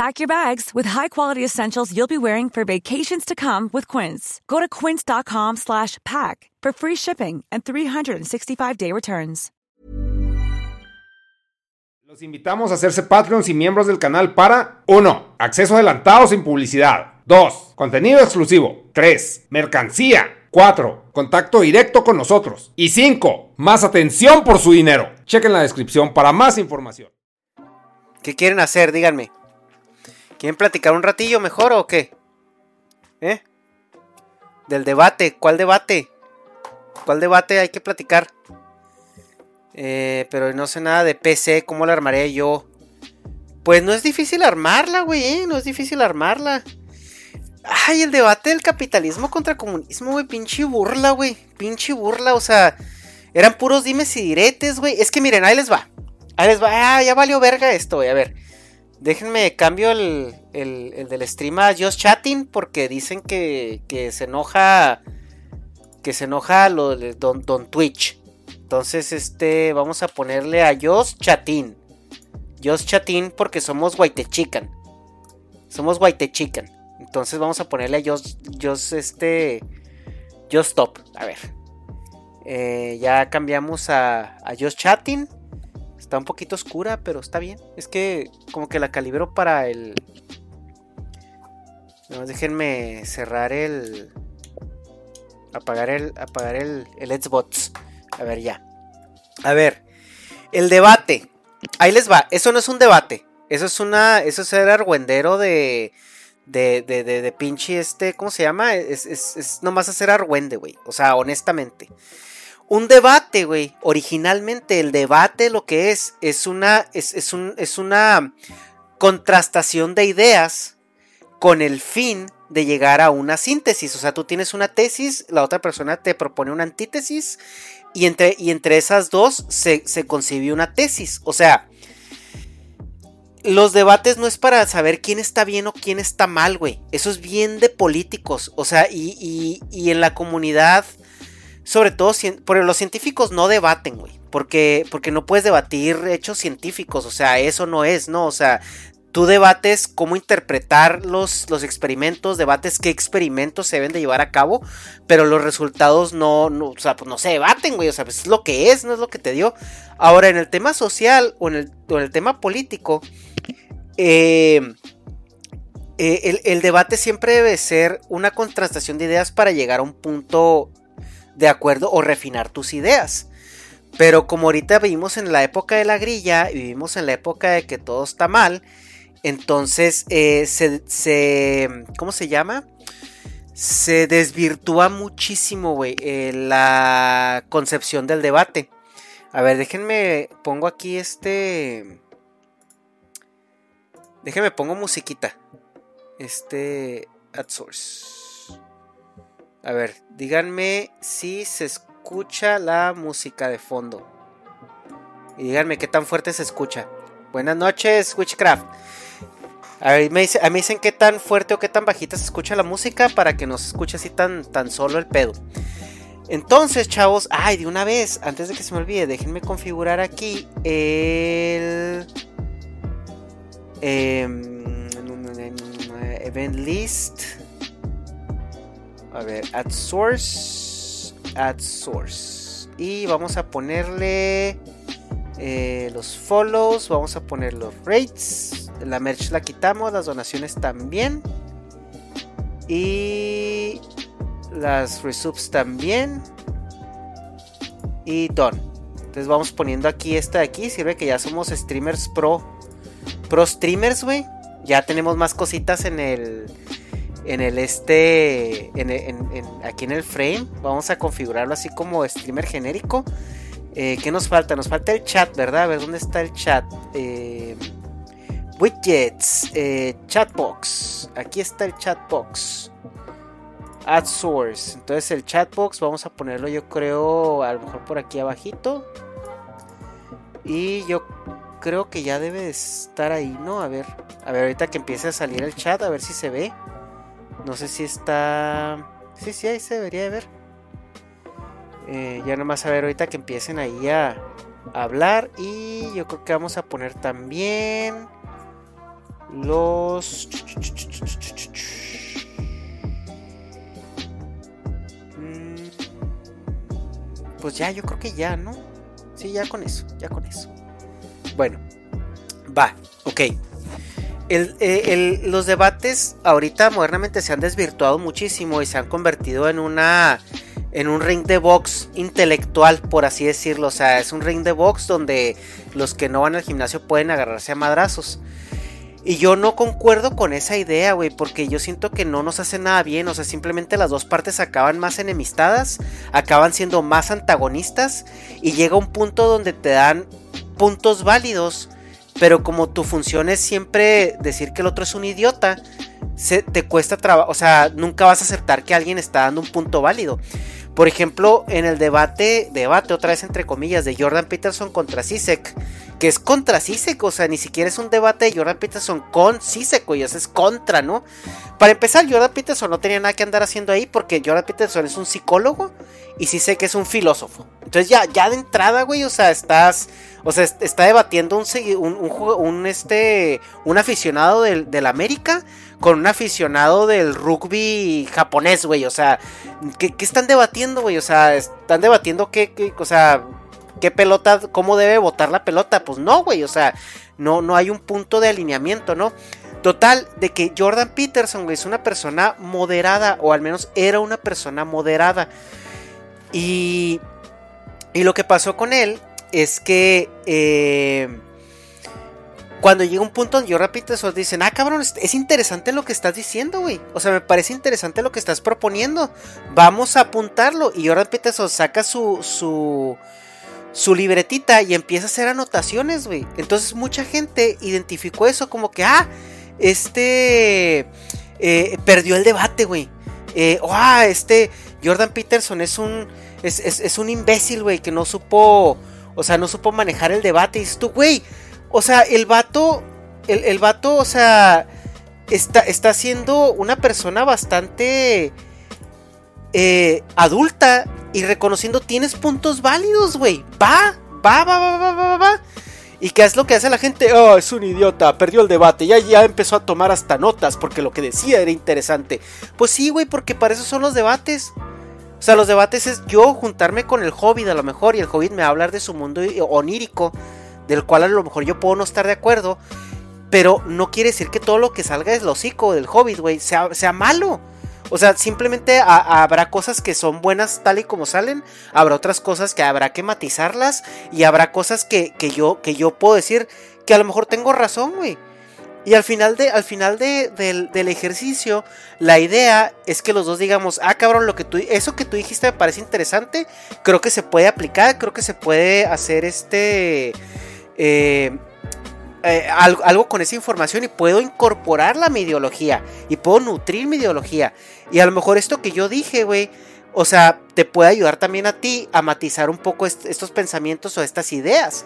Pack your bags with high-quality essentials you'll be wearing for vacations to come with Quince. Go to quince.com slash pack for free shipping and 365-day returns. Los invitamos a hacerse Patreons y miembros del canal para 1. Acceso adelantado sin publicidad. 2. Contenido exclusivo. 3. Mercancía. 4. Contacto directo con nosotros. Y 5. Más atención por su dinero. Chequen la descripción para más información. ¿Qué quieren hacer? Díganme. ¿Quieren platicar un ratillo mejor o qué? ¿Eh? Del debate. ¿Cuál debate? ¿Cuál debate hay que platicar? Eh, pero no sé nada de PC. ¿Cómo la armaré yo? Pues no es difícil armarla, güey. ¿eh? No es difícil armarla. Ay, el debate del capitalismo contra comunismo, güey. Pinche burla, güey. Pinche burla. O sea, eran puros dimes y diretes, güey. Es que miren, ahí les va. Ahí les va. Ah, ya valió verga esto, güey. A ver. Déjenme cambio el, el, el del stream a Just Chatting porque dicen que, que se enoja. Que se enoja lo de Don, Don Twitch. Entonces, este, vamos a ponerle a Just Chatin. Just Chatin porque somos White Chicken. Somos White Chicken. Entonces vamos a ponerle a Just, Just este, Just Stop. A ver. Eh, ya cambiamos a, a Just Chatting. Está un poquito oscura, pero está bien. Es que como que la calibro para el... No, déjenme cerrar el... Apagar el... Apagar el, el Xbox. A ver, ya. A ver. El debate. Ahí les va. Eso no es un debate. Eso es una... Eso es ser argüendero de... De, de, de, de pinche este... ¿Cómo se llama? Es, es, es nomás hacer argüende, güey. O sea, honestamente un debate, güey. Originalmente el debate lo que es es una es, es, un, es una contrastación de ideas con el fin de llegar a una síntesis. O sea, tú tienes una tesis, la otra persona te propone una antítesis y entre, y entre esas dos se, se una tesis. O sea, los debates no es para saber quién está bien o quién está mal, güey. Eso es bien de políticos. O sea, y, y, y en la comunidad sobre todo, los científicos no debaten, güey. Porque, porque no puedes debatir hechos científicos, o sea, eso no es, ¿no? O sea, tú debates cómo interpretar los, los experimentos, debates qué experimentos se deben de llevar a cabo, pero los resultados no, no, o sea, pues no se debaten, güey, o sea, pues es lo que es, no es lo que te dio. Ahora, en el tema social o en el, o en el tema político, eh, eh, el, el debate siempre debe ser una contrastación de ideas para llegar a un punto de acuerdo o refinar tus ideas. Pero como ahorita vivimos en la época de la grilla y vivimos en la época de que todo está mal, entonces eh, se, se, ¿Cómo se llama? Se desvirtúa muchísimo, güey, eh, la concepción del debate. A ver, déjenme, pongo aquí este... Déjenme, pongo musiquita. Este... Ad source. A ver, díganme si se escucha la música de fondo. Y díganme qué tan fuerte se escucha. Buenas noches, Witchcraft. A ver, me, dice, a mí dicen qué tan fuerte o qué tan bajita se escucha la música para que no se escuche así tan, tan solo el pedo. Entonces, chavos, ay, de una vez, antes de que se me olvide, déjenme configurar aquí el em, event list. A ver, add source, add source. Y vamos a ponerle eh, los follows, vamos a poner los rates. La merch la quitamos, las donaciones también. Y las resubs también. Y done. Entonces vamos poniendo aquí esta de aquí. Sirve que ya somos streamers pro. Pro streamers, güey. Ya tenemos más cositas en el. En el este. aquí en el frame. Vamos a configurarlo así como streamer genérico. Eh, ¿Qué nos falta? Nos falta el chat, ¿verdad? A ver, ¿dónde está el chat? Eh, widgets. Eh, chatbox. Aquí está el chatbox. Add source. Entonces el chatbox vamos a ponerlo yo creo a lo mejor por aquí abajito. Y yo creo que ya debe de estar ahí, ¿no? A ver, a ver ahorita que empiece a salir el chat, a ver si se ve. No sé si está... Sí, sí, ahí se debería de ver. Eh, ya nomás a ver ahorita que empiecen ahí a, a hablar. Y yo creo que vamos a poner también los... Pues ya, yo creo que ya, ¿no? Sí, ya con eso, ya con eso. Bueno, va, ok. Eh, los debates ahorita modernamente se han desvirtuado muchísimo y se han convertido en una en un ring de box intelectual, por así decirlo. O sea, es un ring de box donde los que no van al gimnasio pueden agarrarse a madrazos. Y yo no concuerdo con esa idea, güey, porque yo siento que no nos hace nada bien, o sea, simplemente las dos partes acaban más enemistadas, acaban siendo más antagonistas y llega un punto donde te dan puntos válidos, pero como tu función es siempre decir que el otro es un idiota, se, te cuesta trabajo, o sea, nunca vas a aceptar que alguien está dando un punto válido. Por ejemplo, en el debate, debate otra vez entre comillas, de Jordan Peterson contra Sisek, que es contra Sisek, o sea, ni siquiera es un debate de Jordan Peterson con Sisek, o es contra, ¿no? Para empezar, Jordan Peterson no tenía nada que andar haciendo ahí porque Jordan Peterson es un psicólogo y Sisek es un filósofo. Entonces ya, ya de entrada, güey, o sea, estás, o sea, está debatiendo un, este, un aficionado del, del América con un aficionado del rugby japonés, güey. O sea, ¿qué, están debatiendo, güey? O sea, están debatiendo qué, o sea, qué pelota, cómo debe votar la pelota. Pues no, güey. O sea, no, no hay un punto de alineamiento, ¿no? Total, de que Jordan Peterson, güey, es una persona moderada, o al menos era una persona moderada. Y, y lo que pasó con él es que... Eh, cuando llega un punto donde repito eso, dicen, ah, cabrón, es interesante lo que estás diciendo, güey. O sea, me parece interesante lo que estás proponiendo. Vamos a apuntarlo. Y repito eso, saca su, su, su libretita y empieza a hacer anotaciones, güey. Entonces mucha gente identificó eso como que, ah, este eh, perdió el debate, güey. Eh, ah, este Jordan Peterson es un, es, es un imbécil, güey, que no supo, o sea, no supo manejar el debate. Y dices tú, güey o sea, el vato, el, el vato, o sea, está, está siendo una persona bastante eh, adulta y reconociendo tienes puntos válidos, güey. Va, va, va, va, va, va, va. ¿Y qué es lo que hace la gente? Oh, es un idiota, perdió el debate, ya, ya empezó a tomar hasta notas porque lo que decía era interesante. Pues sí, güey, porque para eso son los debates. O sea, los debates es yo juntarme con el hobbit a lo mejor y el hobbit me va a hablar de su mundo onírico del cual a lo mejor yo puedo no estar de acuerdo, pero no quiere decir que todo lo que salga lo hocico del hobbit, güey, sea malo. O sea, simplemente habrá cosas que son buenas tal y como salen, habrá otras cosas que habrá que matizarlas y habrá cosas que, yo, que yo puedo decir que a lo mejor tengo razón, güey. Y al final, de, al final de, del, del, ejercicio, la idea es que los dos digamos, ah, cabrón, lo que tú, eso que tú dijiste me parece interesante, creo que se puede aplicar, creo que se puede hacer este eh, eh, algo, con esa información y puedo incorporarla a mi ideología y puedo nutrir mi ideología. Y a lo mejor esto que yo dije, güey, o sea, te puede ayudar también a ti a matizar un poco estos pensamientos o estas ideas.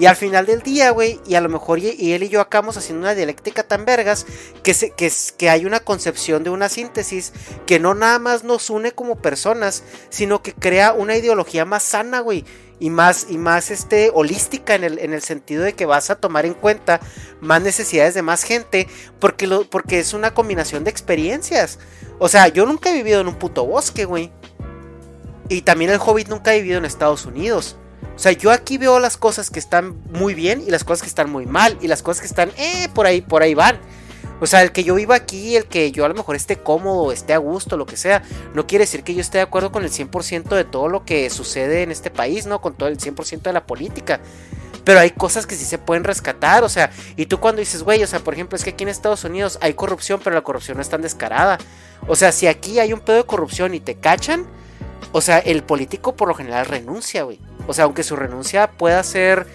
Y al final del día, güey, y a lo mejor y, él y yo acabamos haciendo una dialéctica tan vergas que, se, que, que hay una concepción de una síntesis que no nada más nos une como personas, sino que crea una ideología más sana, güey y más, y más este, holística en el, en el sentido de que vas a tomar en cuenta más necesidades de más gente porque, lo, porque es una combinación de experiencias. O sea, yo nunca he vivido en un puto bosque, güey. Y también el Hobbit nunca ha vivido en Estados Unidos. O sea, yo aquí veo las cosas que están muy bien y las cosas que están muy mal y las cosas que están, eh, por ahí, por ahí van. O sea, el que yo viva aquí, el que yo a lo mejor esté cómodo, esté a gusto, lo que sea, no quiere decir que yo esté de acuerdo con el 100% de todo lo que sucede en este país, ¿no? Con todo el 100% de la política. Pero hay cosas que sí se pueden rescatar, o sea, y tú cuando dices, güey, o sea, por ejemplo, es que aquí en Estados Unidos hay corrupción, pero la corrupción no es tan descarada. O sea, si aquí hay un pedo de corrupción y te cachan, o sea, el político por lo general renuncia, güey. O sea, aunque su renuncia pueda ser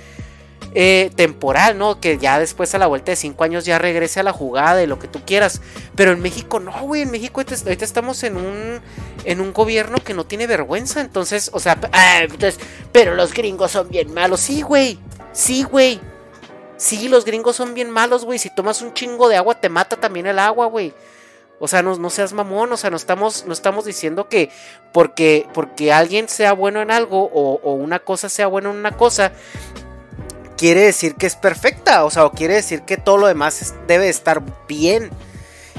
eh, temporal, ¿no? Que ya después a la vuelta de cinco años ya regrese a la jugada y lo que tú quieras. Pero en México no, güey. En México ahorita, estamos en un, en un gobierno que no tiene vergüenza. Entonces, o sea, ah, entonces, pero los gringos son bien malos. Sí, güey. Sí, güey. Sí, los gringos son bien malos, güey. Si tomas un chingo de agua, te mata también el agua, güey. O sea, no, seas mamón, o sea, no estamos, no estamos diciendo que porque, porque alguien sea bueno en algo o, o, una cosa sea buena en una cosa, quiere decir que es perfecta, o sea, o quiere decir que todo lo demás debe estar bien.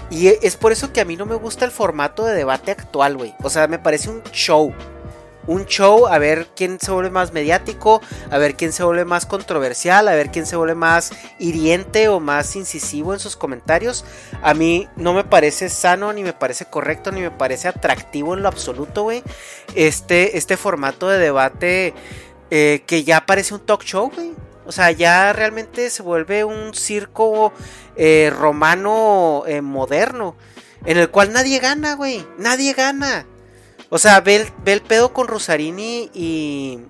Y es por eso que a mí no me gusta el formato de debate actual, güey. O sea, me parece un show. Un show a ver quién se vuelve más mediático, a ver quién se vuelve más controversial, a ver quién se vuelve más hiriente o más incisivo en sus comentarios. A mí no me parece sano, ni me parece correcto, ni me parece atractivo en lo absoluto, güey. Este, este formato de debate eh, que ya parece un talk show, güey. O sea, ya realmente se vuelve un circo eh, romano eh, moderno. En el cual nadie gana, güey. Nadie gana. O sea, ve el, pedo con Rosarini y,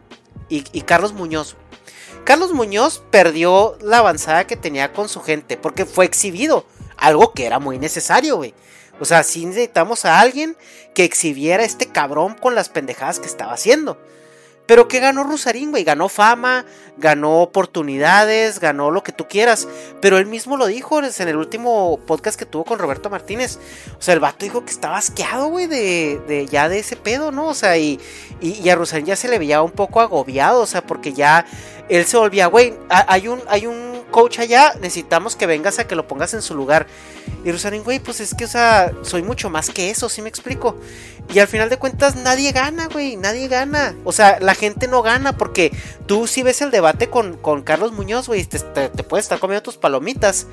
y, Carlos Muñoz. Carlos Muñoz perdió la avanzada que tenía con su gente porque fue exhibido. Algo que era muy necesario, güey. O sea, sí necesitamos a alguien que exhibiera a este cabrón con las pendejadas que estaba haciendo. Pero ¿qué ganó Rusarín, güey? Ganó fama, ganó oportunidades, ganó lo que tú quieras. Pero él mismo lo dijo en el último podcast que tuvo con Roberto Martínez. O sea, el vato dijo que estaba asqueado, güey, de, de, ya de ese pedo, ¿no? O sea, y, y, a Rusarín ya se le veía un poco agobiado, o sea, porque ya él se volvía, güey, hay un, hay un coach allá, necesitamos que vengas a que lo pongas en su lugar. Y Rosarín, güey, pues es que, o sea, soy mucho más que eso, ¿sí me explico? Y al final de cuentas nadie gana, güey, nadie gana. O sea, la gente no gana porque tú si ves el debate con, con Carlos Muñoz, güey, te, te, puedes estar comiendo tus palomitas.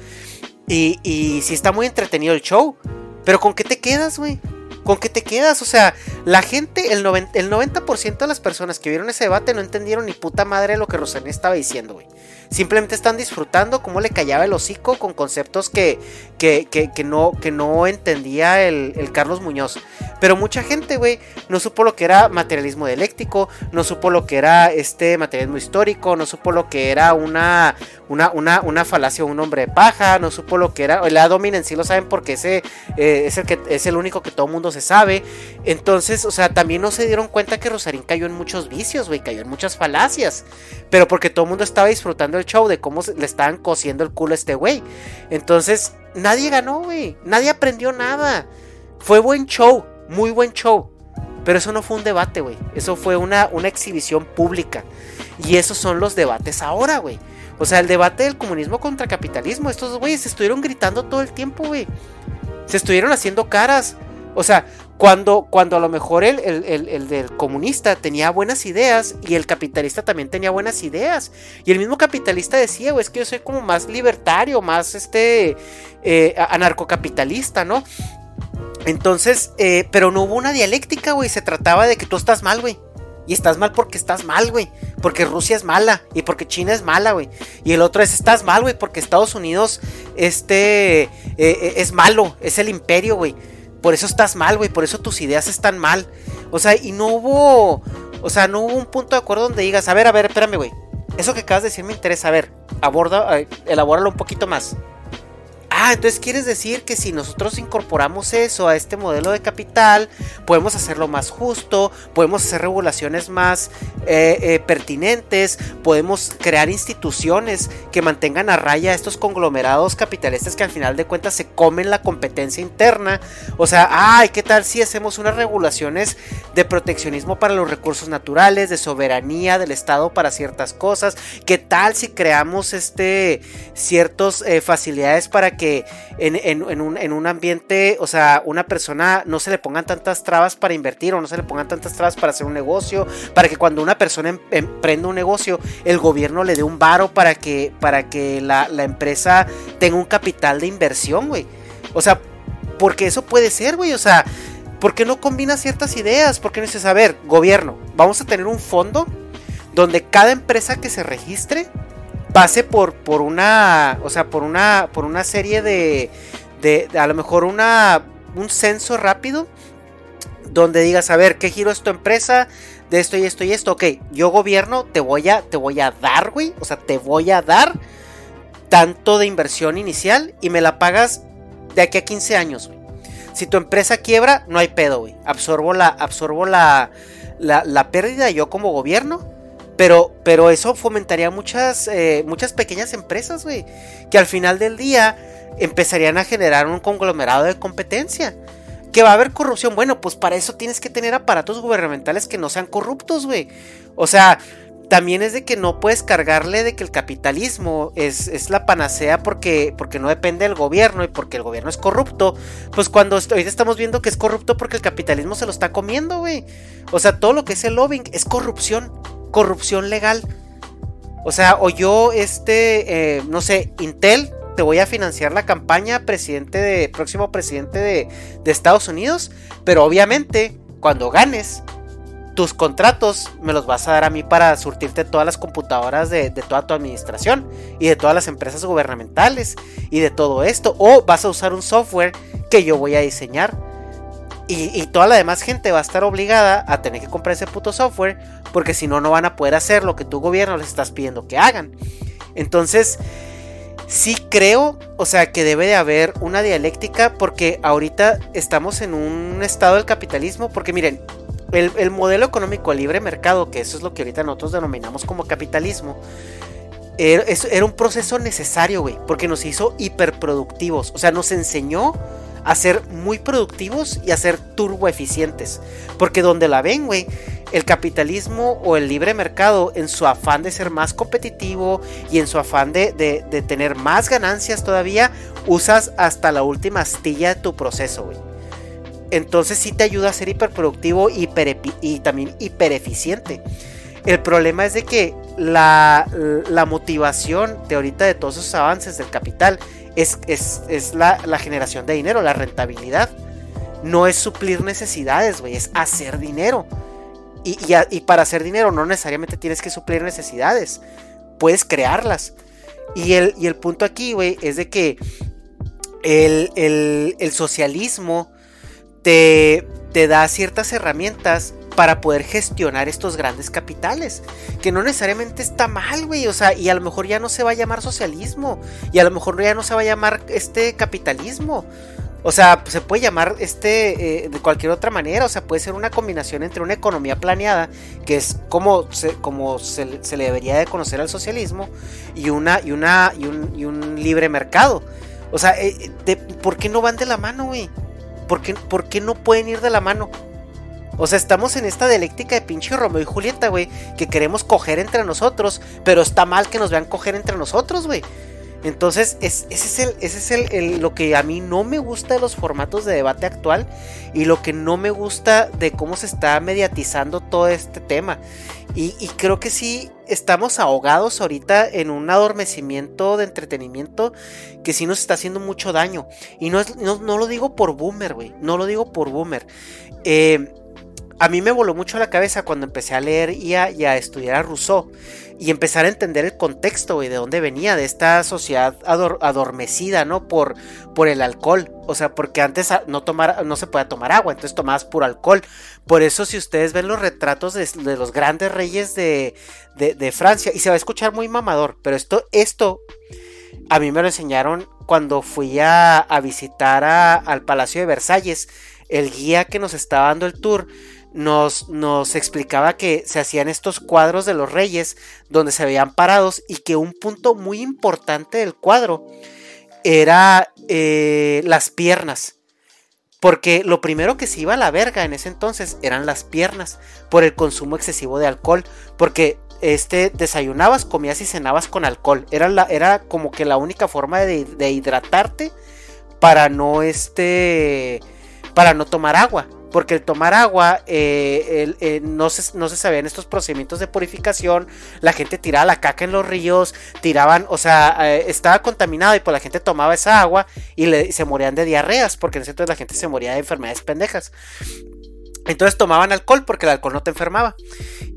Y, y sí está muy entretenido el show. Pero ¿con qué te quedas, güey? ¿Con qué te quedas? O sea, la gente, el 90%, el 90 de las personas que vieron ese debate no entendieron ni puta madre lo que Rosané estaba diciendo, güey. Simplemente están disfrutando cómo le callaba el hocico con conceptos que, que, que, no, que no entendía el, Carlos Muñoz. Pero mucha gente, güey, no supo lo que era materialismo dialéctico, no supo lo que era este materialismo histórico, no supo lo que era una, una, una, una falacia un hombre de paja, no supo lo que era. La dominen sí lo saben porque ese eh, es, el que, es el único que todo mundo se sabe. Entonces, o sea, también no se dieron cuenta que Rosarín cayó en muchos vicios, güey, cayó en muchas falacias. Pero porque todo el mundo estaba disfrutando el show de cómo le estaban cosiendo el culo a este güey. Entonces, nadie ganó, güey. Nadie aprendió nada. Fue buen show, muy buen show. Pero eso no fue un debate, güey. Eso fue una, una exhibición pública. Y esos son los debates ahora, güey. O sea, el debate del comunismo contra capitalismo. Estos güeyes se estuvieron gritando todo el tiempo, güey. Se estuvieron haciendo caras. O sea, cuando, cuando a lo mejor el, el, del comunista tenía buenas ideas y el capitalista también tenía buenas ideas. Y el mismo capitalista decía, es que yo soy como más libertario, más este eh, anarcocapitalista, ¿no? Entonces, eh, pero no hubo una dialéctica, güey. Se trataba de que tú estás mal, güey. Y estás mal porque estás mal, güey. Porque Rusia es mala. Y porque China es mala, güey. Y el otro es, estás mal, güey. Porque Estados Unidos este, eh, es malo. Es el imperio, güey. Por eso estás mal, güey. Por eso tus ideas están mal. O sea, y no hubo. O sea, no hubo un punto de acuerdo donde digas, a ver, a ver, espérame, güey. Eso que acabas de decir me interesa. A ver, aborda, eh, elabóralo un poquito más. Ah, entonces quieres decir que si nosotros incorporamos eso a este modelo de capital, podemos hacerlo más justo, podemos hacer regulaciones más eh, eh, pertinentes, podemos crear instituciones que mantengan a raya estos conglomerados capitalistas que al final de cuentas se comen la competencia interna. O sea, ay, ¿qué tal si hacemos unas regulaciones de proteccionismo para los recursos naturales, de soberanía del Estado para ciertas cosas? ¿Qué tal si creamos este ciertas eh, facilidades para que en, un, en, un, ambiente, o sea, una persona no se le pongan tantas trabas para invertir o no se le pongan tantas trabas para hacer un negocio, para que cuando una persona em, emprenda un negocio, el gobierno le dé un varo para que, para que la, la empresa tenga un capital de inversión, güey. O sea, porque eso puede ser, güey, o sea... ¿Por qué no combina ciertas ideas? ¿Por qué no dices, a ver, gobierno, vamos a tener un fondo donde cada empresa que se registre pase por, por una, o sea, por una, por una serie de, de, a lo mejor una, un censo rápido donde digas, a ver, ¿qué giro es tu empresa? De esto y esto y esto. Ok, yo gobierno, te voy a, te voy a dar, güey. O sea, te voy a dar tanto de inversión inicial y me la pagas de aquí a 15 años, güey. Si tu empresa quiebra, no hay pedo, güey. Absorbo la, absorbo la, la, la pérdida yo como gobierno pero, pero eso fomentaría muchas, eh, muchas pequeñas empresas, güey. Que al final del día empezarían a generar un conglomerado de competencia. Que va a haber corrupción. Bueno, pues para eso tienes que tener aparatos gubernamentales que no sean corruptos, güey. O sea, también es de que no puedes cargarle de que el capitalismo es, es, la panacea porque, porque no depende del gobierno y porque el gobierno es corrupto. Pues cuando hoy estamos viendo que es corrupto porque el capitalismo se lo está comiendo, güey. O sea, todo lo que es el lobbying es corrupción corrupción legal. O sea, o yo, este, eh, no sé, Intel, te voy a financiar la campaña presidente de, próximo presidente de, Estados Unidos, pero obviamente, cuando ganes, tus contratos me los vas a dar a mí para surtirte todas las computadoras de, toda tu administración y de todas las empresas gubernamentales y de todo esto. O vas a usar un software que yo voy a diseñar y, toda la demás gente va a estar obligada a tener que comprar ese puto software porque si no, no van a poder hacer lo que tu gobierno les estás pidiendo que hagan. Entonces, sí creo, o sea, que debe de haber una dialéctica porque ahorita estamos en un estado del capitalismo porque miren, el, modelo económico libre mercado, que eso es lo que ahorita nosotros denominamos como capitalismo, era, era un proceso necesario, güey, porque nos hizo hiperproductivos, o sea, nos enseñó a ser muy productivos y a ser turbo eficientes. Porque donde la ven, güey, el capitalismo o el libre mercado, en su afán de ser más competitivo y en su afán de, de, tener más ganancias todavía, usas hasta la última astilla de tu proceso, güey. Entonces sí te ayuda a ser hiperproductivo hiper, y también hipereficiente. El problema es de que la, la motivación de ahorita de todos esos avances del capital es, la, generación de dinero, la rentabilidad. No es suplir necesidades, güey, es hacer dinero. Y, y, para hacer dinero no necesariamente tienes que suplir necesidades, puedes crearlas. Y el, y el punto aquí, güey, es de que el, el socialismo te, te da ciertas herramientas para poder gestionar estos grandes capitales. Que no necesariamente está mal, güey. O sea, y a lo mejor ya no se va a llamar socialismo. Y a lo mejor ya no se va a llamar este capitalismo. O sea, se puede llamar este eh, de cualquier otra manera. O sea, puede ser una combinación entre una economía planeada, que es como se, como se, le debería de conocer al socialismo, y una, y una, y un, libre mercado. O sea, eh, ¿por qué no van de la mano, güey? ¿Por qué, ¿Por qué no pueden ir de la mano? O sea, estamos en esta dialéctica de pinche Romeo y Julieta, güey, que queremos coger entre nosotros, pero está mal que nos vean coger entre nosotros, güey. Entonces, ese es, el, ese es el, lo que a mí no me gusta de los formatos de debate actual y lo que no me gusta de cómo se está mediatizando todo este tema. Y, creo que sí estamos ahogados ahorita en un adormecimiento de entretenimiento que sí nos está haciendo mucho daño. Y no, no, lo digo por boomer, güey. No lo digo por boomer. Eh, a mí me voló mucho la cabeza cuando empecé a leer y a, estudiar a Rousseau y empezar a entender el contexto y de dónde venía, de esta sociedad adormecida, ¿no? Por, por el alcohol. O sea, porque antes no, tomar, no se podía tomar agua, entonces tomabas puro alcohol. Por eso, si ustedes ven los retratos de, los grandes reyes de, de, Francia, y se va a escuchar muy mamador, pero esto, esto A mí me lo enseñaron cuando fui a, visitar al Palacio de Versalles. El guía que nos estaba dando el tour nos, nos, explicaba que se hacían estos cuadros de los reyes donde se veían parados y que un punto muy importante del cuadro era eh, las piernas. Porque lo primero que se iba a la verga en ese entonces eran las piernas por el consumo excesivo de alcohol. Porque este, desayunabas, comías y cenabas con alcohol. Era, la, era como que la única forma de, de hidratarte para no, este, para no tomar agua porque el tomar agua eh, eh, no, se, no se sabían estos procedimientos de purificación, la gente tiraba la caca en los ríos, tiraban, o sea, eh, estaba contaminado y pues la gente tomaba esa agua y se morían de diarreas, porque en ese entonces la gente se moría de enfermedades pendejas. Entonces tomaban alcohol porque el alcohol no te enfermaba.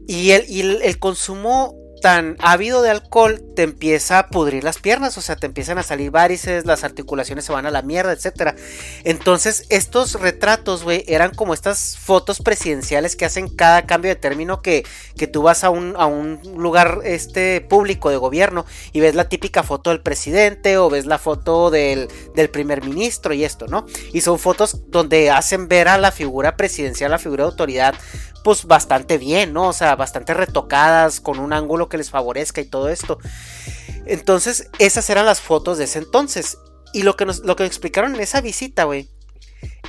Y el, y el consumo tan ávido de alcohol te empieza a pudrir las piernas, o sea, te empiezan a salir varices, las articulaciones se van a la mierda, etc. Entonces, estos retratos, güey, eran como estas fotos presidenciales que hacen cada cambio de término que, que tú vas a un, a un lugar este, público de gobierno y ves la típica foto del presidente o ves la foto del, del primer ministro y esto, ¿no? Y son fotos donde hacen ver a la figura presidencial, la figura de autoridad, pues bastante bien, ¿no? O sea, bastante retocadas, con un ángulo que les favorezca y todo esto. Entonces, esas eran las fotos de ese entonces. Y lo que nos lo que explicaron en esa visita, güey,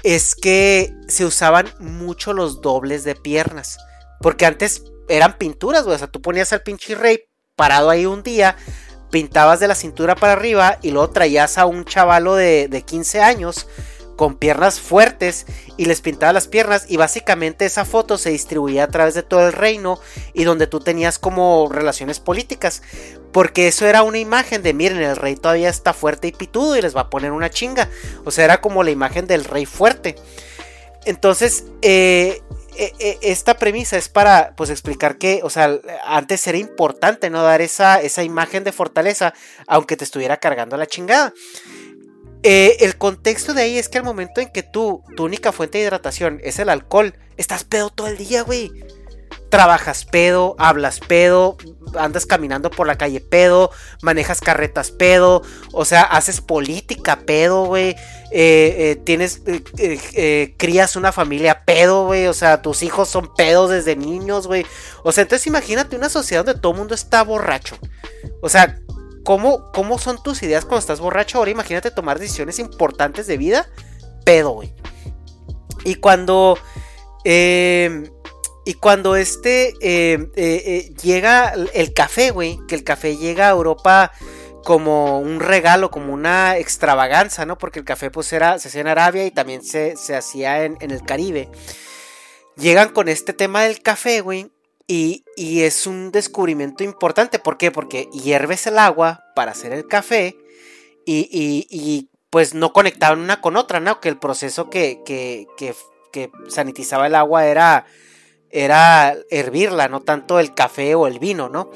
es que se usaban mucho los dobles de piernas. Porque antes eran pinturas, güey. O sea, tú ponías al pinche rey parado ahí un día, pintabas de la cintura para arriba y luego traías a un chavalo de, de 15 años con piernas fuertes y les pintaba las piernas y básicamente esa foto se distribuía a través de todo el reino y donde tú tenías como relaciones políticas porque eso era una imagen de miren el rey todavía está fuerte y pitudo y les va a poner una chinga o sea era como la imagen del rey fuerte entonces eh, eh, eh, esta premisa es para pues explicar que, o sea, antes era importante no dar esa, esa imagen de fortaleza, aunque te estuviera cargando la chingada. Eh, el contexto de ahí es que al momento en que tú, tu única fuente de hidratación es el alcohol, estás pedo todo el día, güey. Trabajas pedo, hablas pedo, andas caminando por la calle pedo, manejas carretas pedo, o sea, haces política pedo, güey. Eh, eh, tienes, crías una familia pedo, güey. O sea, tus hijos son pedos desde niños, güey. O sea, entonces imagínate una sociedad donde todo el mundo está borracho. O sea, ¿Cómo, son tus ideas cuando estás borracho? Ahora imagínate tomar decisiones importantes de vida. Pedo, güey. Y cuando. Em, y cuando este em, eh, eh, llega el café, güey, que el café llega a Europa como un regalo, como una extravaganza, ¿no? Porque el café pues era, se hacía en Arabia y también se, se hacía en, en, el Caribe. Llegan con este tema del café, güey, y, es un descubrimiento importante. ¿Por qué? Porque hierves el agua para hacer el café y, y, pues no conectaban una con otra, ¿no? Que el proceso que, que, que, sanitizaba el agua era, era hervirla, no tanto el café o el vino, ¿no?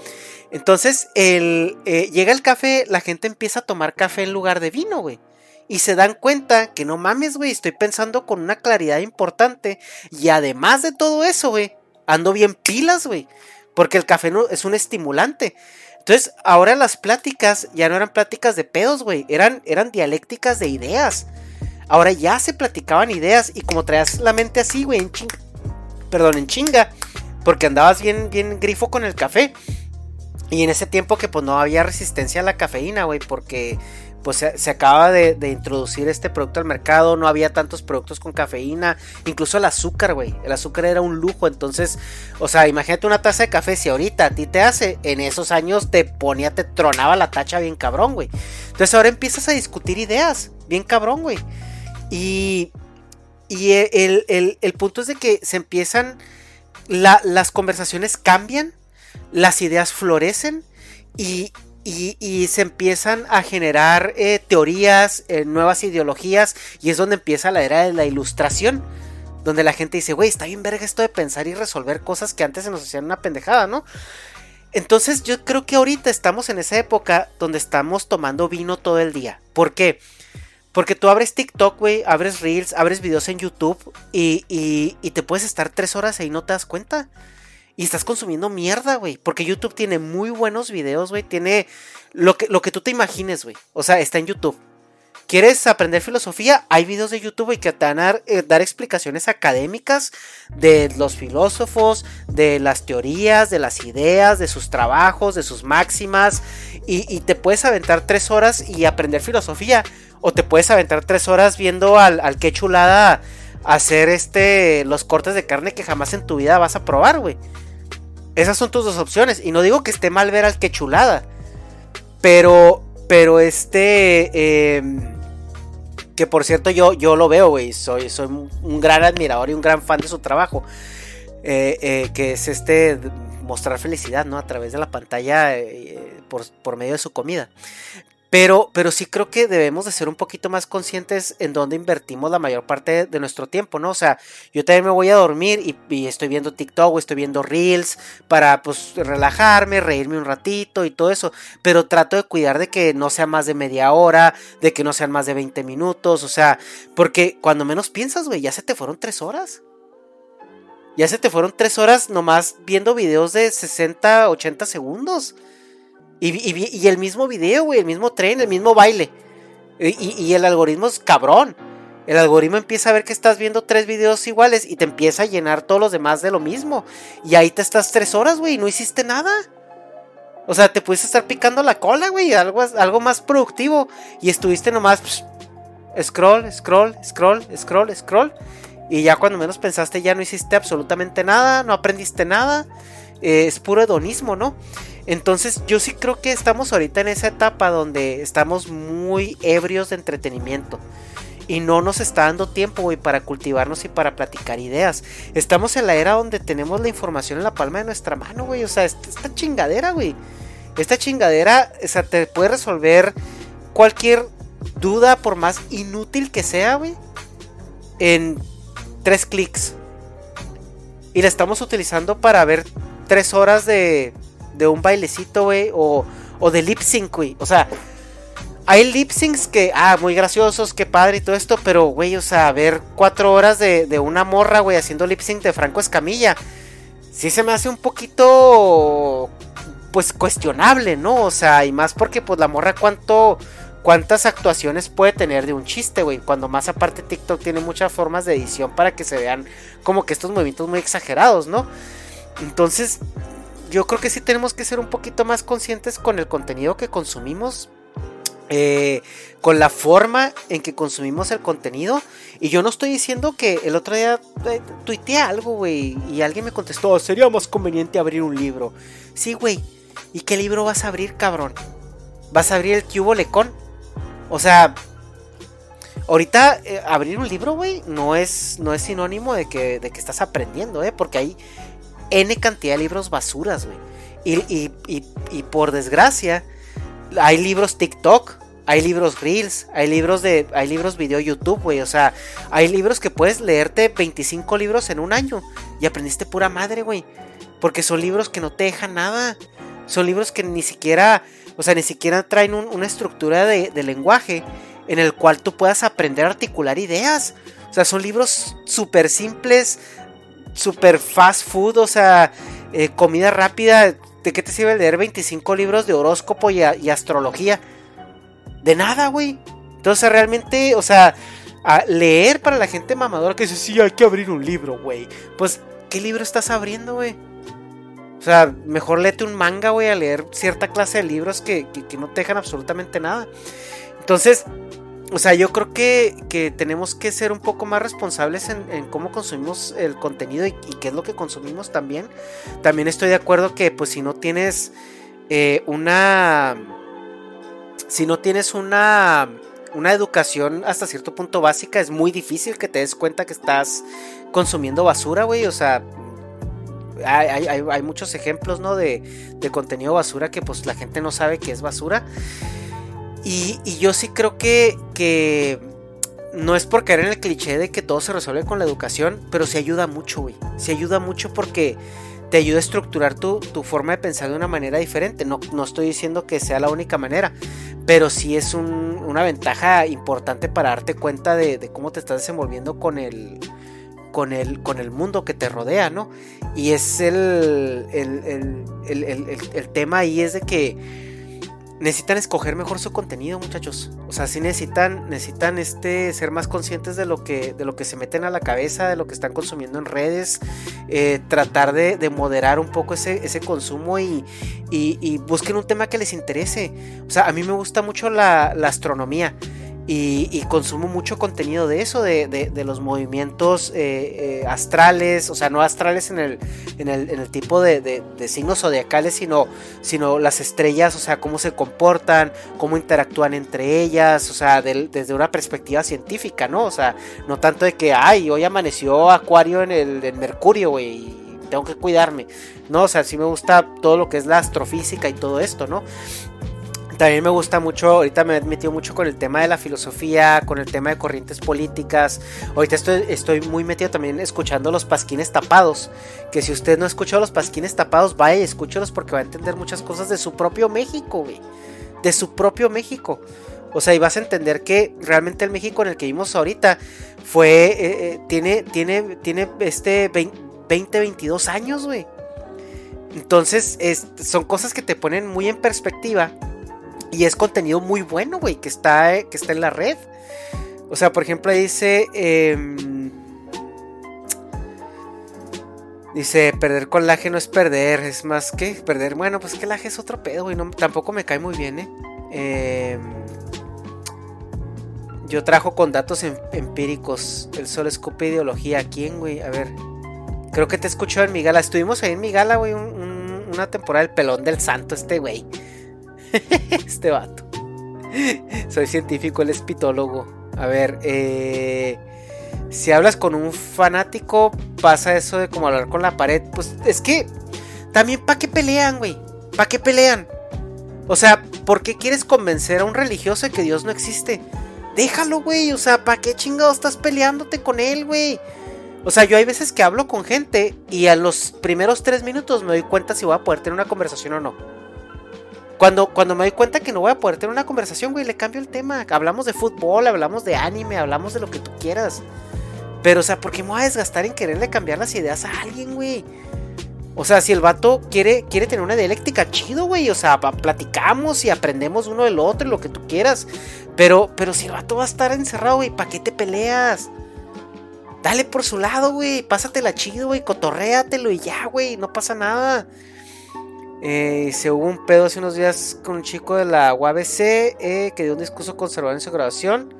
Entonces, el, eh, llega el café, la gente empieza a tomar café en lugar de vino, güey. Y se dan cuenta que no mames, güey, estoy pensando con una claridad importante. Y además de todo eso, güey, ando bien pilas, güey. Porque el café no, es un estimulante. Entonces, ahora las pláticas ya no eran pláticas de pedos, güey. Eran, eran dialécticas de ideas. Ahora ya se platicaban ideas. Y como traías la mente así, güey, en chinga. Perdón, en chinga. Porque andabas bien, bien grifo con el café. Y en ese tiempo que pues no había resistencia a la cafeína, güey. Porque pues se, acaba de, introducir este producto al mercado, no había tantos productos con cafeína, incluso el azúcar, güey, el azúcar era un lujo, entonces, o sea, imagínate una taza de café, si ahorita a ti te hace, en esos años te ponía, te tronaba la tacha bien cabrón, güey. Entonces ahora empiezas a discutir ideas, bien cabrón, güey. Y, y el, el, punto es de que se empiezan, las conversaciones cambian, las ideas florecen y, y, se empiezan a generar eh, teorías, eh, nuevas ideologías, y es donde empieza la era de la ilustración, donde la gente dice, güey, está bien verga esto de pensar y resolver cosas que antes se nos hacían una pendejada, ¿no? Entonces yo creo que ahorita estamos en esa época donde estamos tomando vino todo el día. ¿Por qué? Porque tú abres TikTok, güey, abres Reels, abres videos en YouTube y, y, y te puedes estar tres horas ahí y no te das cuenta. Y estás consumiendo mierda, güey. Porque YouTube tiene muy buenos videos, güey. Tiene lo que, lo que tú te imagines, güey. O sea, está en YouTube. ¿Quieres aprender filosofía? Hay videos de YouTube que te van a eh, dar, explicaciones académicas de los filósofos, de las teorías, de las ideas, de sus trabajos, de sus máximas. Y, te puedes aventar tres horas y aprender filosofía. O te puedes aventar tres horas viendo al, al que chulada hacer este los cortes de carne que jamás en tu vida vas a probar, güey. Esas son tus dos opciones. Y no digo que esté mal ver al que chulada. Pero, pero este... Em, que por cierto yo, yo lo veo, güey. Soy, soy un gran admirador y un gran fan de su trabajo. Eh, eh, que es este mostrar felicidad, ¿no? A través de la pantalla eh, por, por, medio de su comida. Pero, pero sí creo que debemos de ser un poquito más conscientes en dónde invertimos la mayor parte de nuestro tiempo, ¿no? O sea, yo también me voy a dormir y, estoy viendo TikTok o estoy viendo Reels para pues relajarme, reírme un ratito y todo eso. Pero trato de cuidar de que no sea más de media hora, de que no sean más de 20 minutos, o sea, porque cuando menos piensas, güey, ya se te fueron tres horas. Ya se te fueron tres horas nomás viendo videos de 60, 80 segundos. Y, el mismo video, güey, el mismo tren, el mismo baile. Y, el algoritmo es cabrón. El algoritmo empieza a ver que estás viendo tres videos iguales y te empieza a llenar todos los demás de lo mismo. Y ahí te estás tres horas, güey, y no hiciste nada. O sea, te pudiste estar picando la cola, güey, algo, algo más productivo. Y estuviste nomás pues, scroll, scroll, scroll, scroll, scroll. Y ya cuando menos pensaste ya no hiciste absolutamente nada, no aprendiste nada. Eh, es puro hedonismo, ¿no? Entonces yo sí creo que estamos ahorita en esa etapa donde estamos muy ebrios de entretenimiento. Y no nos está dando tiempo, güey, para cultivarnos y para platicar ideas. Estamos en la era donde tenemos la información en la palma de nuestra mano, güey. O sea, esta chingadera, güey. Esta chingadera, o sea, te puede resolver cualquier duda, por más inútil que sea, güey. En tres clics. Y la estamos utilizando para ver tres horas de, de un bailecito, güey, o, o de lip sync, güey. O sea, hay lip syncs que, ah, muy graciosos, qué padre y todo esto, pero, güey, o sea, ver cuatro horas de, de una morra, güey, haciendo lip sync de Franco Escamilla, sí se me hace un poquito, pues, cuestionable, ¿no? O sea, y más porque, pues, la morra, cuánto, cuántas actuaciones puede tener de un chiste, güey. Cuando más aparte TikTok tiene muchas formas de edición para que se vean como que estos movimientos muy exagerados, ¿no? Entonces, yo creo que sí tenemos que ser un poquito más conscientes con el contenido que consumimos. Eh, con la forma en que consumimos el contenido. Y yo no estoy diciendo que el otro día eh, tuiteé algo, güey. Y alguien me contestó, sería más conveniente abrir un libro. Sí, güey. ¿Y qué libro vas a abrir, cabrón? ¿Vas a abrir el Cubo Lecón? O sea, ahorita eh, abrir un libro, güey, no es, no es sinónimo de que, de que estás aprendiendo, ¿eh? Porque hay N cantidad de libros basuras, güey. Y, por desgracia, hay libros TikTok, hay libros Reels, hay libros de, hay libros video YouTube, güey. O sea, hay libros que puedes leerte 25 libros en un año y aprendiste pura madre, güey. Porque son libros que no te dejan nada. Son libros que ni siquiera, o sea, ni siquiera traen una estructura de, de lenguaje en el cual tú puedas aprender a articular ideas. O sea, son libros súper simples, super fast food, o sea, eh, comida rápida. ¿De qué te sirve leer 25 libros de horóscopo y, astrología? De nada, güey. Entonces realmente, o sea, leer para la gente mamadora que dice, sí, hay que abrir un libro, güey. Pues, ¿qué libro estás abriendo, güey? O sea, mejor léete un manga, güey, a leer cierta clase de libros que, que no te dejan absolutamente nada. Entonces, o sea, yo creo que, tenemos que ser un poco más responsables en, cómo consumimos el contenido y, qué es lo que consumimos también. También estoy de acuerdo que pues si no tienes eh, una... Si no tienes una, una educación hasta cierto punto básica, es muy difícil que te des cuenta que estás consumiendo basura, güey. O sea, hay, hay, muchos ejemplos, ¿no? De, de contenido basura que pues la gente no sabe que es basura. Y, yo sí creo que, no es por caer en el cliché de que todo se resuelve con la educación, pero sí ayuda mucho, güey. Sí ayuda mucho porque te ayuda a estructurar tu, forma de pensar de una manera diferente. No, no, estoy diciendo que sea la única manera, pero sí es una ventaja importante para darte cuenta de, cómo te estás desenvolviendo con el, con el, con el mundo que te rodea, ¿no? Y es el, el, el tema ahí es de que necesitan escoger mejor su contenido, muchachos. O sea, sí necesitan, necesitan este, ser más conscientes de lo, que, de lo que se meten a la cabeza, de lo que están consumiendo en redes, eh, tratar de, moderar un poco ese, ese consumo y, y, busquen un tema que les interese. O sea, a mí me gusta mucho la, la astronomía. Y, consumo mucho contenido de eso, de, los movimientos eh, eh, astrales, o sea, no astrales en el, en el, tipo de, signos zodiacales, sino, sino las estrellas, o sea, cómo se comportan, cómo interactúan entre ellas, o sea, desde una perspectiva científica, ¿no? O sea, no tanto de que, ay, hoy amaneció Acuario en el en Mercurio, güey, tengo que cuidarme, ¿no? O sea, sí me gusta todo lo que es la astrofísica y todo esto, ¿no? También me gusta mucho, ahorita me he metido mucho con el tema de la filosofía, con el tema de corrientes políticas. Ahorita estoy, estoy muy metido también escuchando los pasquines tapados. Que si usted no ha escuchado los pasquines tapados, vaya y escúchelos porque va a entender muchas cosas de su propio México, güey. De su propio México. O sea, y vas a entender que realmente el México en el que vivimos ahorita fue. Eh, eh, tiene, tiene, tiene este 20, 22 años, güey. Entonces, son cosas que te ponen muy en perspectiva y es contenido muy bueno, güey, que está, que está en la red. O sea, por ejemplo, dice... Em, dice, perder con laje no es perder, es más que perder. Bueno, pues que laje es otro pedo, güey. tampoco me cae muy bien, ¿eh? Em, yo trajo con datos em, empíricos. El sol escupe ideología. quién, güey? A ver. Creo que te escuchó en mi gala. Estuvimos ahí en mi gala, güey. una temporada del pelón del santo, este güey. este vato. Soy científico, él es pitólogo. A ver, eh, si hablas con un fanático, pasa eso de como hablar con la pared. Pues es que también, ¿para qué pelean, güey? ¿Para qué pelean? O sea, ¿por qué quieres convencer a un religioso de que Dios no existe? Déjalo, güey. O sea, ¿para qué chingado estás peleándote con él, güey? O sea, yo hay veces que hablo con gente y a los primeros tres minutos me doy cuenta si voy a poder tener una conversación o no. Cuando, cuando me doy cuenta que no voy a poder tener una conversación, güey, le cambio el tema. Hablamos de fútbol, hablamos de anime, hablamos de lo que tú quieras. Pero, o sea, ¿por qué me voy a desgastar en quererle cambiar las ideas a alguien, güey? O sea, si el vato quiere, quiere tener una dialéctica chido, güey. O sea, platicamos y aprendemos uno del otro y lo que tú quieras. Pero, pero si el vato va a estar encerrado, güey, ¿para qué te peleas? Dale por su lado, güey. Pásatela chido, güey. Cotorréatelo y ya, güey. No pasa nada. Eh, se hubo un pedo hace unos días con un chico de la UABC eh, que dio un discurso conservador en su grabación.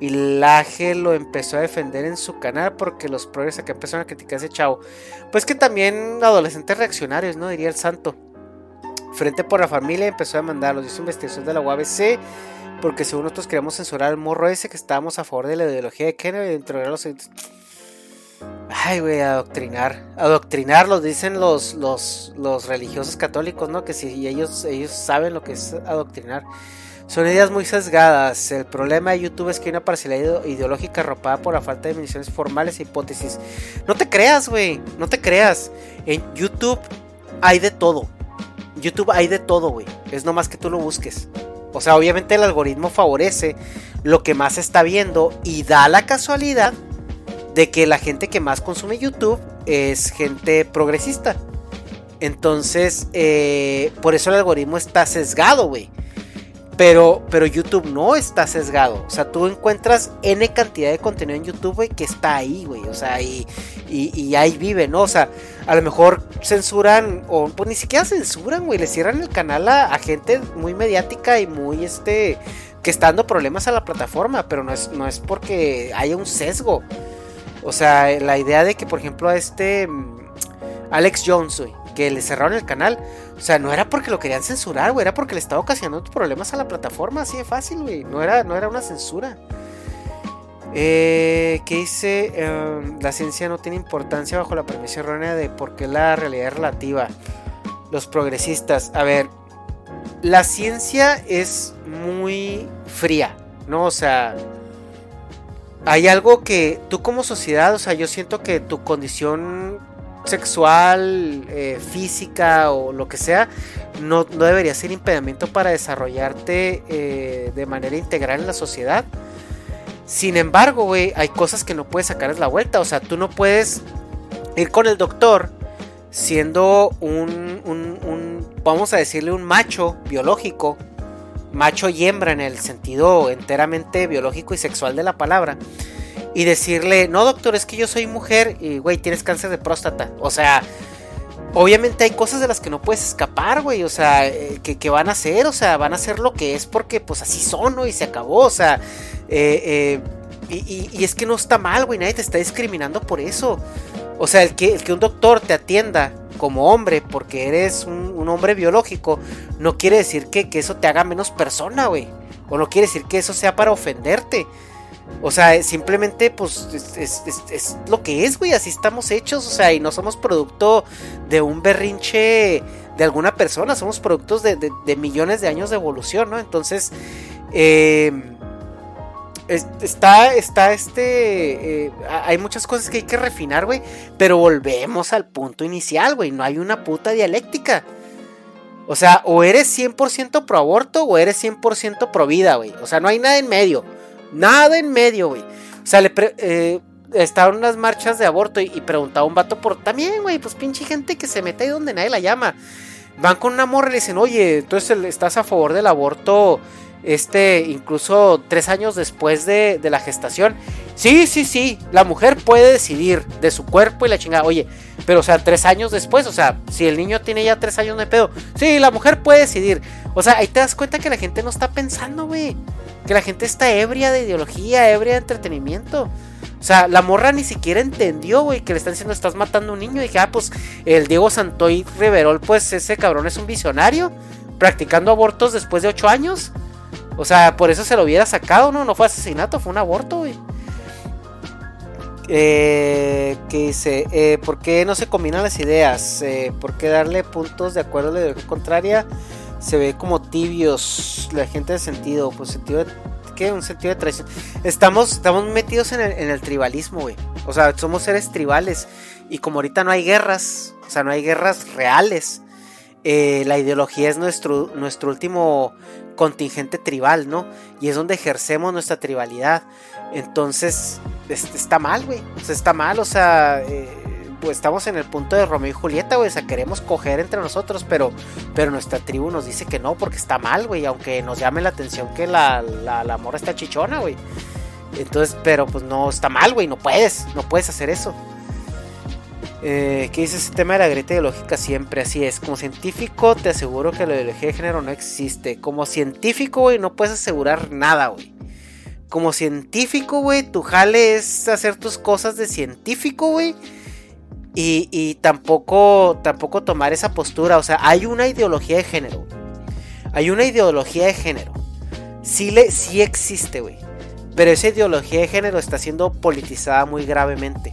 Y Laje lo empezó a defender en su canal porque los progres que empezaron a criticar ese chavo. Pues que también adolescentes reaccionarios, ¿no? Diría el santo. Frente por la familia empezó a mandarlos. Hizo investigación de la UABC porque según nosotros queríamos censurar al morro ese que estábamos a favor de la ideología de género y de los Ay, güey, adoctrinar. Adoctrinar, dicen los, los, los religiosos católicos, ¿no? Que si ellos, ellos saben lo que es adoctrinar. Son ideas muy sesgadas. El problema de YouTube es que hay una parcialidad ideológica arropada por la falta de definiciones formales e hipótesis. No te creas, güey. No te creas. En YouTube hay de todo. YouTube hay de todo, güey. Es nomás que tú lo busques. O sea, obviamente el algoritmo favorece lo que más está viendo y da la casualidad de que la gente que más consume YouTube es gente progresista. Entonces, eh, por eso el algoritmo está sesgado, güey. Pero, pero YouTube no está sesgado. O sea, tú encuentras N cantidad de contenido en YouTube, güey, que está ahí, güey. O sea, y, y, ahí vive, ¿no? O sea, a lo mejor censuran, o pues ni siquiera censuran, güey. Le cierran el canal a, a, gente muy mediática y muy, este, que está dando problemas a la plataforma. Pero no es, no es porque haya un sesgo. O sea, la idea de que, por ejemplo, a este mm, Alex Jones, que le cerraron el canal, o sea, no era porque lo querían censurar, güey, era porque le estaba ocasionando problemas a la plataforma, así de fácil, güey. No era, no era una censura. Eh, ¿Qué dice? Em, la ciencia no tiene importancia bajo la premisa errónea de por qué la realidad es relativa. Los progresistas, a ver, la ciencia es muy fría, ¿no? O sea, hay algo que tú como sociedad, o sea, yo siento que tu condición sexual, eh, física o lo que sea, no, debería ser impedimento para desarrollarte eh, de manera integral en la sociedad. Sin embargo, güey, hay cosas que no puedes sacarles la vuelta. O sea, tú no puedes ir con el doctor siendo un, un, un vamos a decirle, un macho biológico, macho y hembra en el sentido enteramente biológico y sexual de la palabra. Y decirle, no doctor, es que yo soy mujer y, güey, tienes cáncer de próstata. O sea, obviamente hay cosas de las que no puedes escapar, güey. O sea, eh, que, van a ser, o sea, van a ser lo que es porque pues así son, ¿no? Y se acabó, o sea, eh, eh, y, es que no está mal, güey, nadie te está discriminando por eso. O sea, el que, el que un doctor te atienda como hombre porque eres un, hombre biológico, no quiere decir que, que eso te haga menos persona, güey. O no quiere decir que eso sea para ofenderte. O sea, simplemente, pues, es, lo que es, güey. Así estamos hechos. O sea, y no somos producto de un berrinche de alguna persona. Somos productos de, millones de años de evolución, ¿no? Entonces, em, está, está este. Eh, hay muchas cosas que hay que refinar, güey. Pero volvemos al punto inicial, güey. No hay una puta dialéctica. O sea, o eres 100% pro aborto o eres 100% pro vida, güey. O sea, no hay nada en medio. Nada en medio, güey. O sea, le eh, estaban unas marchas de aborto y, preguntaba un vato por también, güey, pues pinche gente que se mete ahí donde nadie la llama. Van con una morra y le dicen, oye, entonces estás a favor del aborto, este, incluso tres años después de, de la gestación. Sí, sí, sí, la mujer puede decidir de su cuerpo y la chingada. Oye, pero o sea, tres años después, o sea, si el niño tiene ya tres años de pedo, sí, la mujer puede decidir. O sea, ahí te das cuenta que la gente no está pensando, güey. Que la gente está ebria de ideología, ebria de entretenimiento. O sea, la morra ni siquiera entendió, güey, que le están diciendo estás matando a un niño. Y dije, ah, pues el Diego Santoy Riverol, pues ese cabrón es un visionario, practicando abortos después de ocho años. O sea, por eso se lo hubiera sacado, ¿no? No fue asesinato, fue un aborto, güey. Eh, que dice, eh, ¿por qué no se combinan las ideas? Eh, ¿Por qué darle puntos de acuerdo a la ideología contraria? se ve como tibios la gente de sentido, pues sentido de, ¿qué? Un sentido de traición. Estamos, estamos metidos en el, en el tribalismo, güey. O sea, somos seres tribales. Y como ahorita no hay guerras, o sea, no hay guerras reales, eh, la ideología es nuestro, nuestro último contingente tribal, ¿no? Y es donde ejercemos nuestra tribalidad. Entonces, está mal, güey. O sea, está mal, o sea, eh, pues estamos en el punto de Romeo y Julieta, güey. O sea, queremos coger entre nosotros, pero, pero nuestra tribu nos dice que no, porque está mal, güey. Aunque nos llame la atención que la, la, la está chichona, güey. Entonces, pero pues no está mal, güey. No puedes, no puedes hacer eso. Eh, ¿Qué dice ese tema de la grieta ideológica? Siempre así es. Como científico, te aseguro que la ideología de género no existe. Como científico, güey, no puedes asegurar nada, güey. Como científico, güey, tu jale es hacer tus cosas de científico, güey y, tampoco, tampoco tomar esa postura. O sea, hay una ideología de género. Hay una ideología de género. Sí, le, sí existe, güey. Pero esa ideología de género está siendo politizada muy gravemente.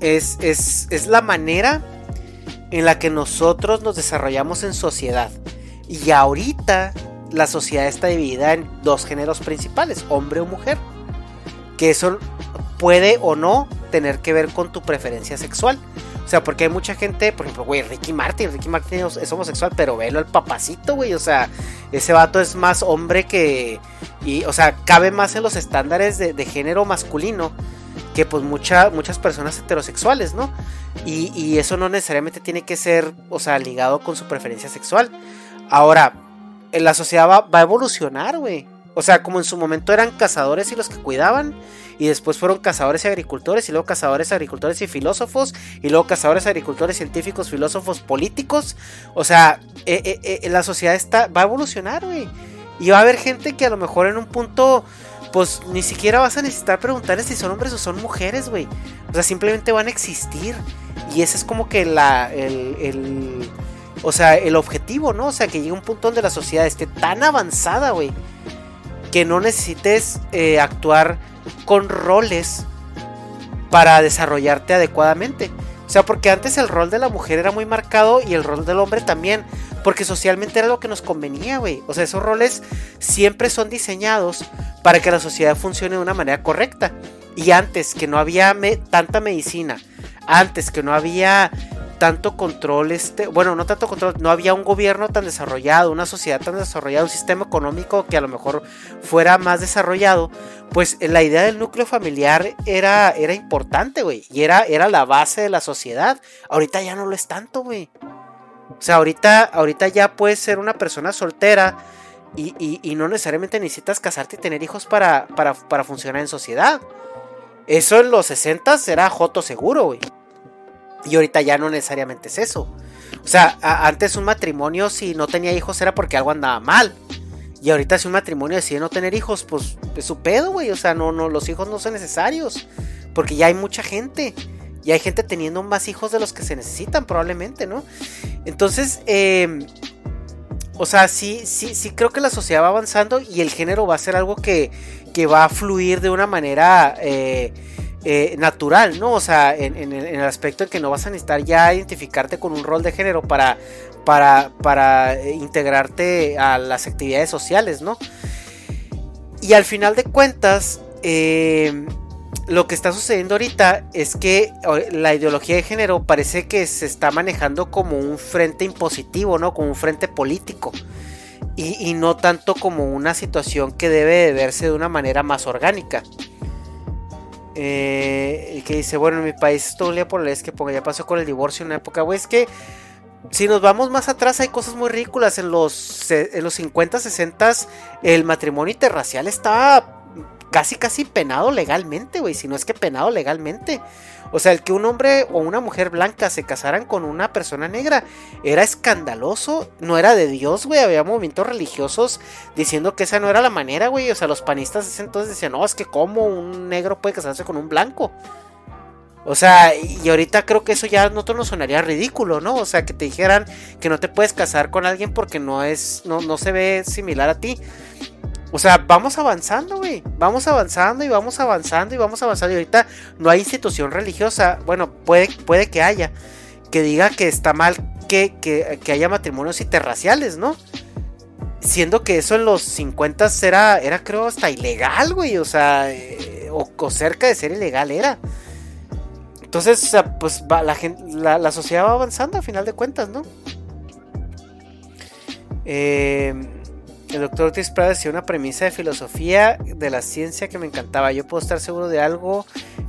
es, es, la manera en la que nosotros nos desarrollamos en sociedad. Y ahorita la sociedad está dividida en dos géneros principales, hombre o mujer. Que eso puede o no tener que ver con tu preferencia sexual. O sea, porque hay mucha gente, por ejemplo, güey, Ricky Martin, Ricky Martin es homosexual, pero velo el papacito, güey, o sea, ese vato es más hombre que, y, o sea, cabe más en los estándares de, género masculino que pues mucha, muchas personas heterosexuales, ¿no? Y, y, eso no necesariamente tiene que ser, o sea, ligado con su preferencia sexual. Ahora, la sociedad va, va a evolucionar, güey. O sea, como en su momento eran cazadores y los que cuidaban, y después fueron cazadores y agricultores, y luego cazadores, agricultores y filósofos, y luego cazadores, agricultores, científicos, filósofos, políticos. O sea, eh, eh, eh, la sociedad está, va a evolucionar, güey. Y va a haber gente que a lo mejor en un punto, pues ni siquiera vas a necesitar preguntarles si son hombres o son mujeres, güey. O sea, simplemente van a existir. Y ese es como que la, el, el, o sea, el objetivo, ¿no? O sea, que llegue un punto donde la sociedad esté tan avanzada, güey, que no necesites actuar con roles para desarrollarte adecuadamente. O sea, porque antes el rol de la mujer era muy marcado y el rol del hombre también. Porque socialmente era lo que nos convenía, güey. O sea, esos roles siempre son diseñados para que la sociedad funcione de una manera correcta. Y antes que no había tanta medicina, antes que no había tanto control, este, bueno, no tanto control, no había un gobierno tan desarrollado, una sociedad tan desarrollada, un sistema económico que a lo mejor fuera más desarrollado, pues la idea del núcleo familiar era, era importante, güey, y era, era la base de la sociedad. Ahorita ya no lo es tanto, güey. O sea, ahorita, ahorita ya puedes ser una persona soltera y, y, no necesariamente necesitas casarte y tener hijos para, para, para funcionar en sociedad. Eso en los 60 era joto seguro, güey. Y ahorita ya no necesariamente es eso. O sea, antes un matrimonio si no tenía hijos era porque algo andaba mal. Y ahorita si un matrimonio decide no tener hijos, pues es su pedo, güey. O sea, no, no, los hijos no son necesarios. Porque ya hay mucha gente. Y hay gente teniendo más hijos de los que se necesitan, probablemente, ¿no? Entonces, eh, o sea, sí, sí, sí creo que la sociedad va avanzando y el género va a ser algo que, que va a fluir de una manera eh, eh, natural, ¿no? O sea, en, el, aspecto en que no vas a necesitar ya identificarte con un rol de género para, para, eh, integrarte a las actividades sociales, ¿no? Y al final de cuentas, eh, lo que está sucediendo ahorita es que la ideología de género parece que se está manejando como un frente impositivo, ¿no? Como un frente político. Y, y no tanto como una situación que debe de verse de una manera más orgánica. Eh, que dice, bueno, en mi país todo el por es que ya pasó con el divorcio en una época, güey, es que si nos vamos más atrás hay cosas muy ridículas. En los, en los 50, 60 el matrimonio interracial estaba casi casi penado legalmente, güey, si no es que penado legalmente. O sea, el que un hombre o una mujer blanca se casaran con una persona negra era escandaloso, no era de Dios, güey. Había movimientos religiosos diciendo que esa no era la manera, güey. O sea, los panistas ese entonces decían, no, es que como un negro puede casarse con un blanco. O sea, y ahorita creo que eso ya no nos sonaría ridículo, ¿no? O sea, que te dijeran que no te puedes casar con alguien porque no es, no, no se ve similar a ti. O sea, vamos avanzando, güey. Vamos avanzando y vamos avanzando y vamos avanzando. Y ahorita no hay institución religiosa. Bueno, puede, puede que haya. Que diga que está mal que, que, haya matrimonios interraciales, ¿no? Siendo que eso en los 50 era, era creo, hasta ilegal, güey. O sea, eh, o, cerca de ser ilegal era. Entonces, o sea, pues la, gente, la, la sociedad va avanzando a final de cuentas, ¿no? Eh el doctor Ortiz Prada decía una premisa de filosofía de la ciencia que me encantaba. Yo puedo estar seguro de algo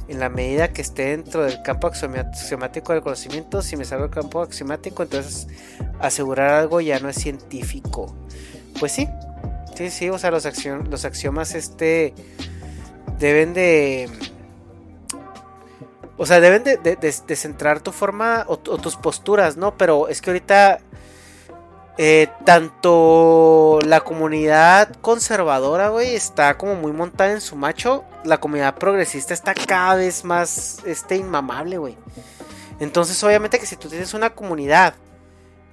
en la medida que esté dentro del campo axiomático del conocimiento. Si me salgo del campo axiomático, entonces asegurar algo ya no es científico. Pues sí, sí, sí, o sea, los, axiomas este deben de... O sea, deben de, centrar tu forma o, o tus posturas, ¿no? Pero es que ahorita eh, tanto la comunidad conservadora, güey, está como muy montada en su macho. La comunidad progresista está cada vez más este, inmamable, güey. Entonces, obviamente que si tú tienes una comunidad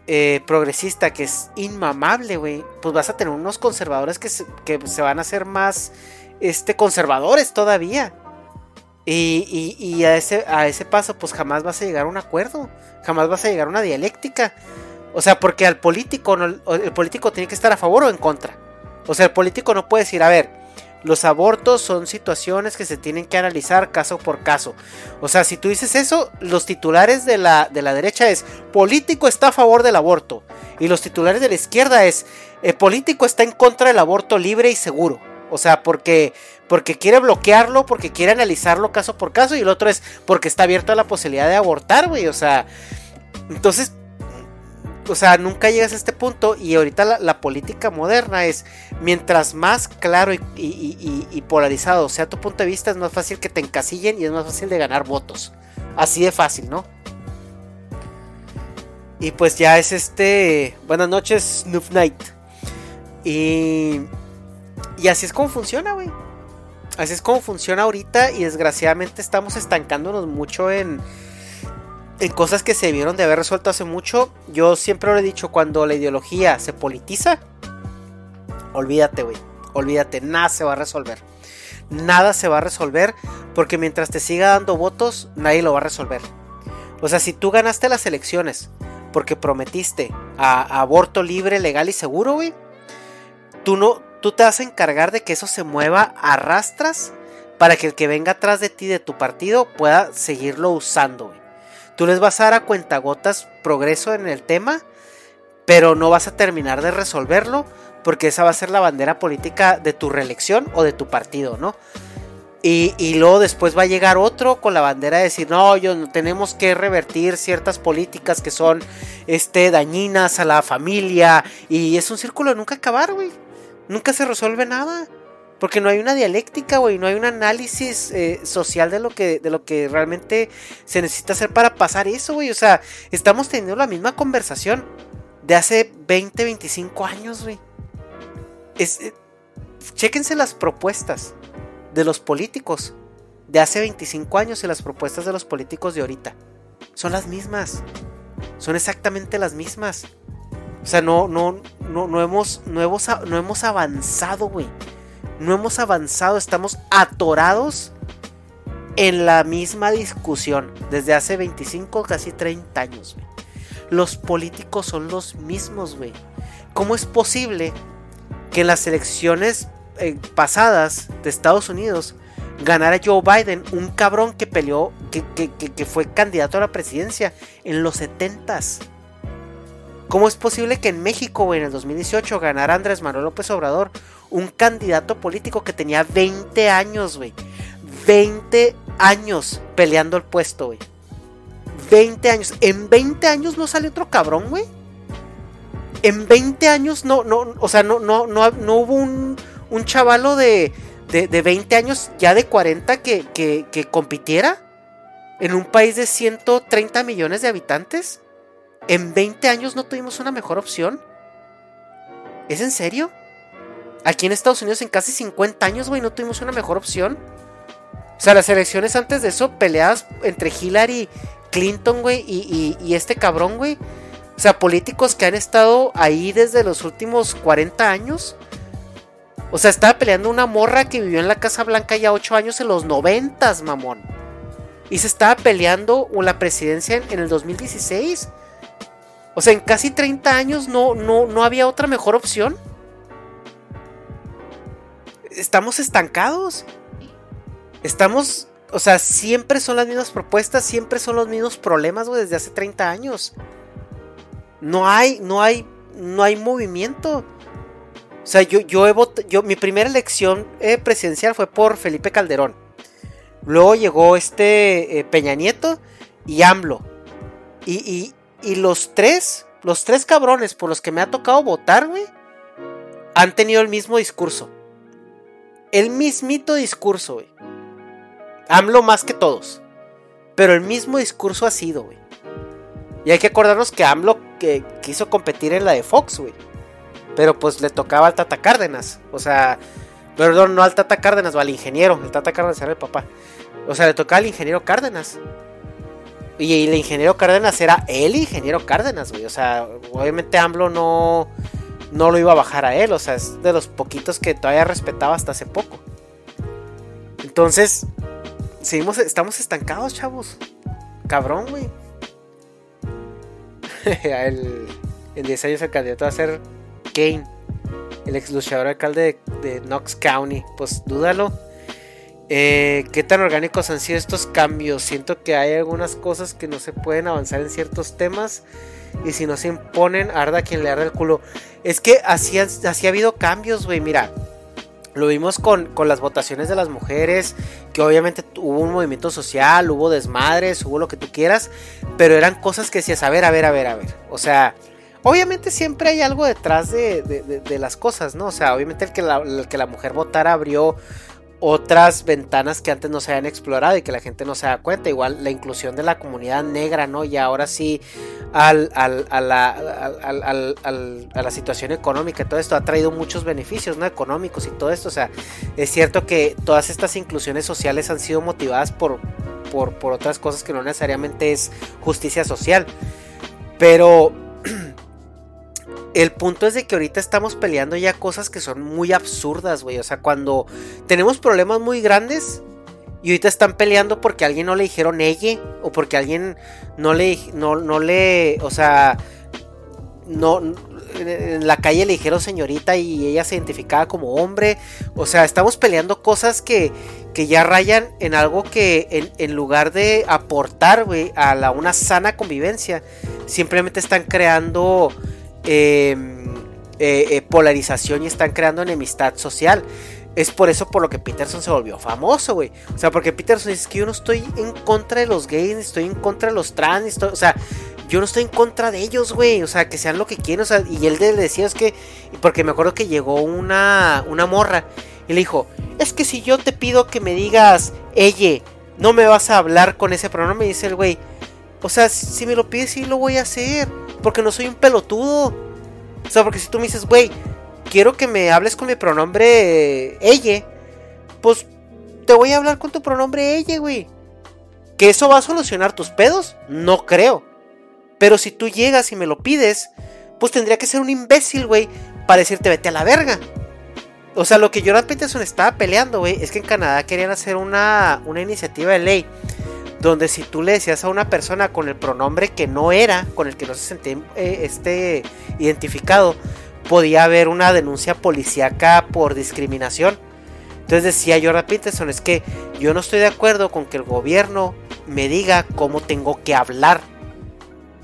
eh, progresista que es inmamable, güey, pues vas a tener unos conservadores que se, que se van a hacer más este, conservadores todavía. Y, y, a, ese, a ese paso, pues jamás vas a llegar a un acuerdo, jamás vas a llegar a una dialéctica. O sea, porque al político, el político tiene que estar a favor o en contra. O sea, el político no puede decir, a ver, Los abortos son situaciones que se tienen que analizar caso por caso. O sea, si tú dices eso, los titulares de la, de la derecha es político está a favor del aborto. Y los titulares de la izquierda es el político está en contra del aborto libre y seguro. O sea, porque, porque quiere bloquearlo, porque quiere analizarlo caso por caso. Y el otro es porque está abierto a la posibilidad de abortar, güey. O sea, entonces o sea, nunca llegas a este punto y ahorita la, política moderna es, mientras más claro y, polarizado sea tu punto de vista, es más fácil que te encasillen y es más fácil de ganar votos. Así de fácil, ¿no? Y pues ya es este... Buenas noches, Snoop Night. Y... Y así es como funciona, güey. Así es como funciona ahorita y desgraciadamente estamos estancándonos mucho en en cosas que se vieron de haber resuelto hace mucho. Yo siempre lo he dicho, cuando la ideología se politiza, olvídate, güey. Olvídate, nada se va a resolver. Nada se va a resolver porque mientras te siga dando votos, nadie lo va a resolver. O sea, si tú ganaste las elecciones porque prometiste a, aborto libre, legal y seguro, güey, tú no, tú te vas a encargar de que eso se mueva a rastras para que el que venga atrás de ti de tu partido pueda seguirlo usando, güey. Tú les vas a dar a cuentagotas progreso en el tema, pero no vas a terminar de resolverlo porque esa va a ser la bandera política de tu reelección o de tu partido, ¿no? Y, luego después va a llegar otro con la bandera de decir, no, yo tenemos que revertir ciertas políticas que son este, dañinas a la familia. Y es un círculo de nunca acabar, güey. Nunca se resuelve nada. Porque no hay una dialéctica, güey, no hay un análisis eh, social de lo, que, de lo que realmente se necesita hacer para pasar eso, güey. O sea, estamos teniendo la misma conversación de hace 20, 25 años, güey. Es, eh, chéquense las propuestas de los políticos de hace 25 años y las propuestas de los políticos de ahorita. Son las mismas. Son exactamente las mismas. O sea, no, no, no, no hemos, no no hemos avanzado, güey no hemos avanzado, estamos atorados en la misma discusión desde hace 25, casi 30 años. Los políticos son los mismos, güey. ¿Cómo es posible que en las elecciones eh, pasadas de Estados Unidos ganara Joe Biden, un cabrón que peleó, que, que fue candidato a la presidencia en los 70s? ¿Cómo es posible que en México, en el 2018, ganara Andrés Manuel López Obrador, un candidato político que tenía 20 años, güey? 20 años peleando el puesto, güey. 20 años. En 20 años no sale otro cabrón, güey. En 20 años no, no, o sea, no, no, no, no hubo un, un chavalo de, de, de, 20 años, ya de 40, que, que, que compitiera en un país de 130 millones de habitantes. ¿En 20 años no tuvimos una mejor opción? ¿Es en serio? Aquí en Estados Unidos en casi 50 años, güey, no tuvimos una mejor opción. O sea, las elecciones antes de eso, peleadas entre Hillary Clinton, güey, y, este cabrón, güey. O sea, políticos que han estado ahí desde los últimos 40 años. O sea, estaba peleando una morra que vivió en la Casa Blanca ya 8 años en los 90, mamón. Y se estaba peleando la presidencia en el 2016. O sea, en casi 30 años no, no, no había otra mejor opción. Estamos estancados. Estamos, o sea, siempre son las mismas propuestas, siempre son los mismos problemas, güey, desde hace 30 años. No hay, no hay, no hay movimiento. O sea, yo, yo he votado, yo, mi primera elección eh, presidencial fue por Felipe Calderón. Luego llegó este eh, Peña Nieto y AMLO. y, y los tres, los tres cabrones por los que me ha tocado votar, güey, han tenido el mismo discurso. El mismito discurso, güey. AMLO más que todos. Pero el mismo discurso ha sido, güey. Y hay que acordarnos que AMLO quiso competir en la de Fox, güey. Pero pues le tocaba al Tata Cárdenas. O sea, perdón, no al Tata Cárdenas, o al ingeniero. El Tata Cárdenas era el papá. O sea, le tocaba al ingeniero Cárdenas. Y el ingeniero Cárdenas era el ingeniero Cárdenas, güey. O sea, obviamente AMLO no, no lo iba a bajar a él. O sea, es de los poquitos que todavía respetaba hasta hace poco. Entonces, seguimos, estamos estancados, chavos. Cabrón, güey. en 10 años el candidato va a ser Kane. el ex luchador alcalde de, de Knox County. Pues dúdalo. Eh, ¿Qué tan orgánicos han sido estos cambios? Siento que hay algunas cosas que no se pueden avanzar en ciertos temas. Y si no se imponen, arda quien le arda el culo. Es que así, así ha habido cambios, güey. Mira, lo vimos con, con, las votaciones de las mujeres, que obviamente hubo un movimiento social, hubo desmadres, hubo lo que tú quieras, pero eran cosas que decías, a ver, a ver, a ver, a ver. O sea, obviamente siempre hay algo detrás de, de, las cosas, ¿no? O sea, obviamente el que, la, el que la mujer votara abrió otras ventanas que antes no se habían explorado y que la gente no se da cuenta. Igual la inclusión de la comunidad negra, ¿no? Y ahora sí al, al, a, la, a, la, situación económica. Todo esto ha traído muchos beneficios, ¿no? Económicos y todo esto. O sea, es cierto que todas estas inclusiones sociales han sido motivadas por, por, por otras cosas que no necesariamente es justicia social. Pero el punto es de que ahorita estamos peleando ya cosas que son muy absurdas, güey. O sea, cuando tenemos problemas muy grandes y ahorita están peleando porque a alguien no le dijeron ella o porque alguien no le, no, no le, o sea, no, en la calle le dijeron señorita y ella se identificaba como hombre. O sea, estamos peleando cosas que, que ya rayan en algo que en, lugar de aportar, güey, a una sana convivencia, simplemente están creando eh, eh, polarización y están creando enemistad social. Es por eso por lo que Peterson se volvió famoso, güey. O sea, porque Peterson dice que yo no estoy en contra de los gays, estoy en contra de los trans, o sea, yo no estoy en contra de ellos, güey. O sea, que sean lo que quieren, o sea, y él le decía es que, porque me acuerdo que llegó una, una morra y le dijo, es que si yo te pido que me digas, ella, no me vas a hablar con ese pronombre, dice el güey. O sea, si me lo pides, sí lo voy a hacer. Porque no soy un pelotudo. O sea, porque si tú me dices, güey, quiero que me hables con mi pronombre eh, ella, pues te voy a hablar con tu pronombre ella, güey. ¿Que eso va a solucionar tus pedos? No creo. Pero si tú llegas y me lo pides, pues tendría que ser un imbécil, güey, para decirte vete a la verga. O sea, lo que Jordan Peterson estaba peleando, güey, es que en Canadá querían hacer una, una iniciativa de ley donde si tú le decías a una persona con el pronombre que no era, con el que no se sentía eh, este, identificado, podía haber una denuncia policíaca por discriminación. Entonces decía Jordan Peterson, es que yo no estoy de acuerdo con que el gobierno me diga cómo tengo que hablar.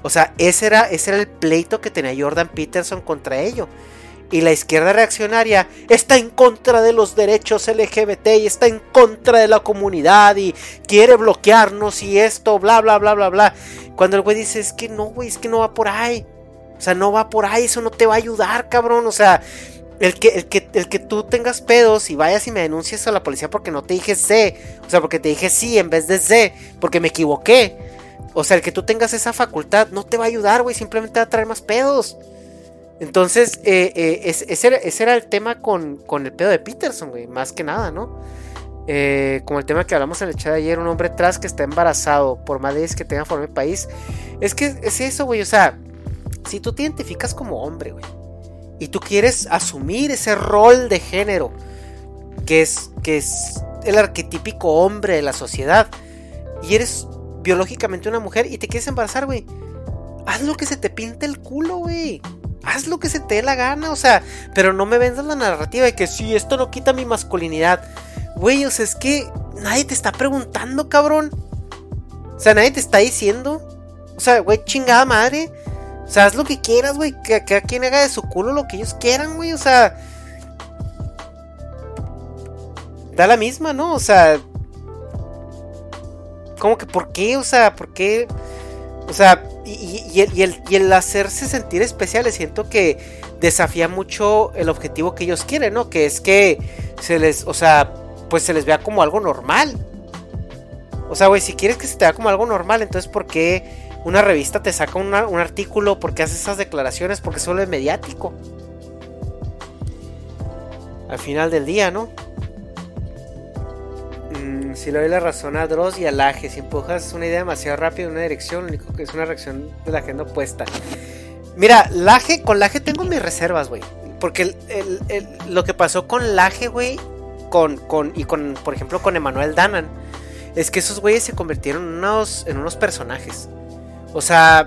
O sea, ese era, ese era el pleito que tenía Jordan Peterson contra ello y la izquierda reaccionaria está en contra de los derechos LGBT y está en contra de la comunidad y quiere bloquearnos y esto, bla, bla, bla, bla, bla. Cuando el güey dice, es que no, güey, es que no va por ahí. O sea, no va por ahí, eso no te va a ayudar, cabrón. O sea, el que, el que, el que tú tengas pedos y vayas y me denuncies a la policía porque no te dije C, o sea, porque te dije sí en vez de C, porque me equivoqué. O sea, el que tú tengas esa facultad no te va a ayudar, güey, simplemente va a traer más pedos. Entonces, eh, eh, ese, era, el tema con, con, el pedo de Peterson, güey, más que nada, ¿no? Eh, como el tema que hablamos en el chat de ayer, un hombre trans que está embarazado, por más que tenga forma de país. Es que es eso, güey, o sea, si tú te identificas como hombre, güey, y tú quieres asumir ese rol de género, que es, que es el arquetípico hombre de la sociedad, y eres biológicamente una mujer y te quieres embarazar, güey, haz lo que se te pinte el culo, güey haz lo que se te dé la gana, o sea, pero no me vendas la narrativa de que si esto no quita mi masculinidad. Güey, o sea, es que nadie te está preguntando, cabrón. O sea, nadie te está diciendo. O sea, güey, chingada madre. O sea, haz lo que quieras, güey. Que, que a quien haga de su culo lo que ellos quieran, güey. O sea. Da la misma, ¿no? O sea. ¿Cómo que por qué? O sea, ¿por qué? O sea, y, el, hacerse sentir especiales, siento que desafía mucho el objetivo que ellos quieren, ¿no? Que es que se les, o sea, pues se les vea como algo normal. O sea, güey, si quieres que se te vea como algo normal, entonces ¿por qué una revista te saca un artículo? ¿Por qué haces esas declaraciones? Porque solo es mediático. Al final del día, ¿no? Si le doy la razón a Dross y a Laje, si empujas una idea demasiado rápida en una dirección, lo único que es una reacción de la agenda opuesta. Mira, Laje, con Laje tengo mis reservas, güey. Porque lo que pasó con Laje, güey, con, con, y con, por ejemplo, con Emanuel Danan, es que esos güeyes se convirtieron en unos, en unos personajes. O sea,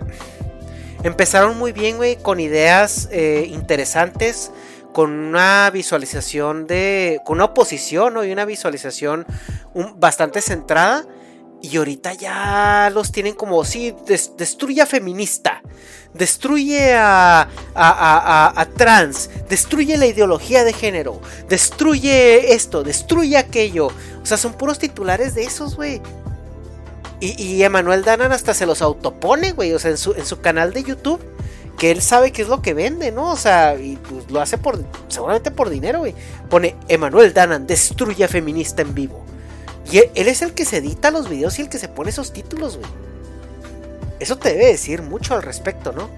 empezaron muy bien, güey, con ideas eh, interesantes con una visualización de. con una oposición ¿no? y una visualización bastante centrada. Y ahorita ya los tienen como, sí, destruye a feminista, destruye a, a, a, trans, destruye la ideología de género, destruye esto, destruye aquello. O sea, son puros titulares de esos, güey. Y, y Emanuel Danan hasta se los autopone, güey. O sea, en su, en su canal de YouTube que él sabe qué es lo que vende, ¿no? O sea, y pues lo hace por, seguramente por dinero, güey. Pone Emanuel Danan, destruye a feminista en vivo. Y él, es el que se edita los videos y el que se pone esos títulos, güey. Eso te debe decir mucho al respecto, ¿no?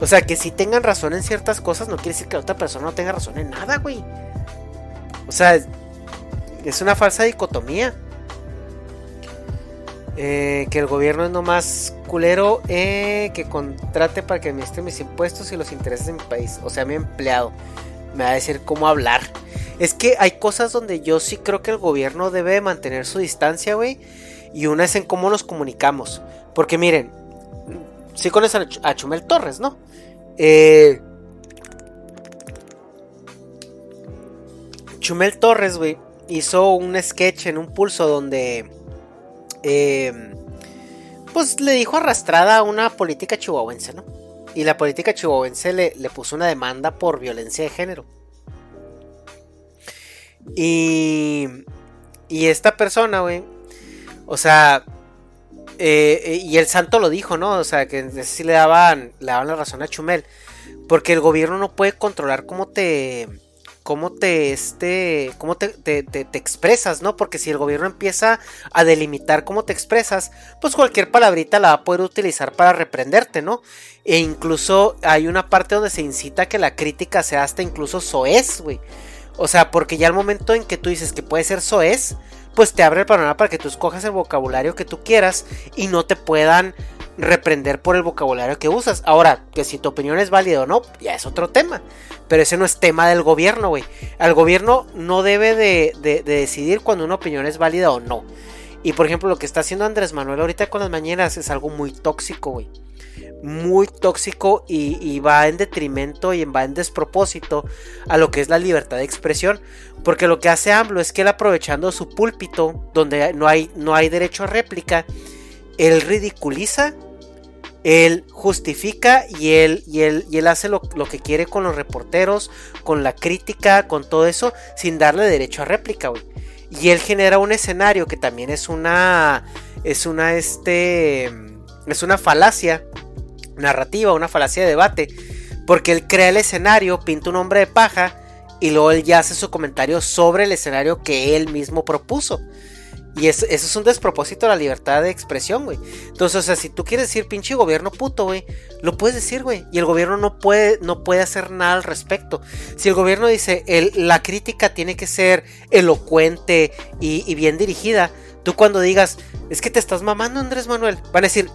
O sea, que si tengan razón en ciertas cosas no quiere decir que la otra persona no tenga razón en nada, güey. O sea, es una falsa dicotomía. Eh, que el gobierno es nomás culero eh, que contrate para que administre mis impuestos y los intereses de mi país. O sea, mi empleado me va a decir cómo hablar. Es que hay cosas donde yo sí creo que el gobierno debe mantener su distancia, güey. Y una es en cómo nos comunicamos. Porque miren, sí conocen a Chumel Torres, ¿no? Eh, Chumel Torres, güey, hizo un sketch en un pulso donde eh, pues le dijo arrastrada una política chihuahuense, ¿no? Y la política chihuahuense le, puso una demanda por violencia de género. Y, y esta persona, güey, o sea, eh, y el santo lo dijo, ¿no? O sea, que si le daban, le daban la razón a Chumel. Porque el gobierno no puede controlar cómo te cómo te, este, cómo te, expresas, ¿no? Porque si el gobierno empieza a delimitar cómo te expresas, pues cualquier palabrita la va a poder utilizar para reprenderte, ¿no? E incluso hay una parte donde se incita a que la crítica sea hasta incluso soez, güey. O sea, porque ya al momento en que tú dices que puede ser soez, pues te abre el panorama para que tú escojas el vocabulario que tú quieras y no te puedan reprender por el vocabulario que usas. Ahora, que si tu opinión es válida o no, ya es otro tema. Pero ese no es tema del gobierno, güey. El gobierno no debe de, decidir cuando una opinión es válida o no. Y por ejemplo, lo que está haciendo Andrés Manuel ahorita con las mañanas es algo muy tóxico, güey. Muy tóxico y, va en detrimento y va en despropósito a lo que es la libertad de expresión. Porque lo que hace AMLO es que él aprovechando su púlpito, donde no hay, no hay derecho a réplica, él ridiculiza él justifica y él, y él, y él hace lo, que quiere con los reporteros, con la crítica, con todo eso, sin darle derecho a réplica, güey. Y él genera un escenario que también es una. Es una. Este. Es una falacia narrativa, una falacia de debate. Porque él crea el escenario, pinta un hombre de paja. Y luego él ya hace su comentario sobre el escenario que él mismo propuso. Y eso, es un despropósito de la libertad de expresión, güey. Entonces, o sea, si tú quieres decir pinche gobierno puto, güey, lo puedes decir, güey. Y el gobierno no puede, no puede hacer nada al respecto. Si el gobierno dice, la crítica tiene que ser elocuente y, bien dirigida, tú cuando digas, es que te estás mamando, Andrés Manuel, van a decir,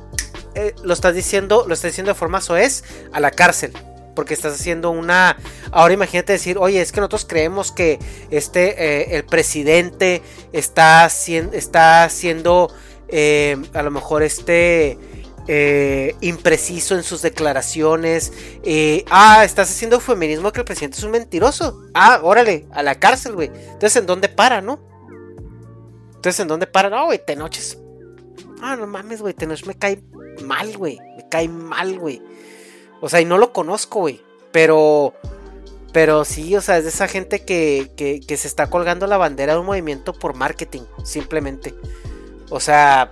eh, lo estás diciendo, lo estás diciendo de forma soez a la cárcel porque estás haciendo una... Ahora imagínate decir, oye, es que nosotros creemos que este, eh, el presidente está, está siendo eh, a lo mejor este... Eh, impreciso en sus declaraciones. ah, estás haciendo feminismo que el presidente es un mentiroso. Ah, órale, a la cárcel, güey. Entonces, ¿en dónde para, no? Entonces, ¿en dónde para? No, güey, Tenoches. Ah, no mames, güey, Tenoch me cae mal, güey. Me cae mal, güey. O sea, y no lo conozco, güey. Pero. Pero sí, o sea, es de esa gente que, que, se está colgando la bandera de un movimiento por marketing, simplemente. O sea.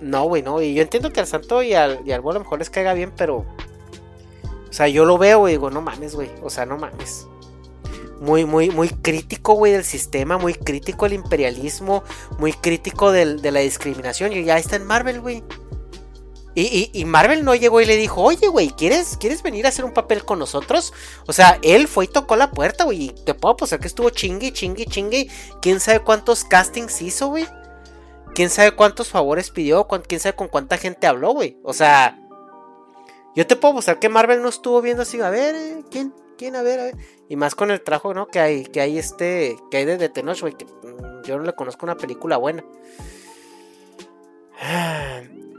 No, güey, no. Y yo entiendo que al santo y al, y al a lo mejor les caiga bien, pero. O sea, yo lo veo y digo, no mames, güey. O sea, no mames. Muy, muy, muy crítico, güey, del sistema, muy crítico del imperialismo, muy crítico del, de la discriminación. Y ya está en Marvel, güey. Y, Marvel no llegó y le dijo, oye, güey, ¿quieres, ¿quieres venir a hacer un papel con nosotros? O sea, él fue y tocó la puerta, güey. Y te puedo apostar que estuvo chingue, chingue, chingue. ¿Quién sabe cuántos castings hizo, güey? ¿Quién sabe cuántos favores pidió? ¿Quién sabe con cuánta gente habló, güey? O sea, yo te puedo apostar que Marvel no estuvo viendo así, a ver, eh, ¿quién? ¿Quién? A ver, a ver. Y más con el trabajo, ¿no? Que hay, que hay este, que hay de Tenoch, güey, mm, yo no le conozco una película buena.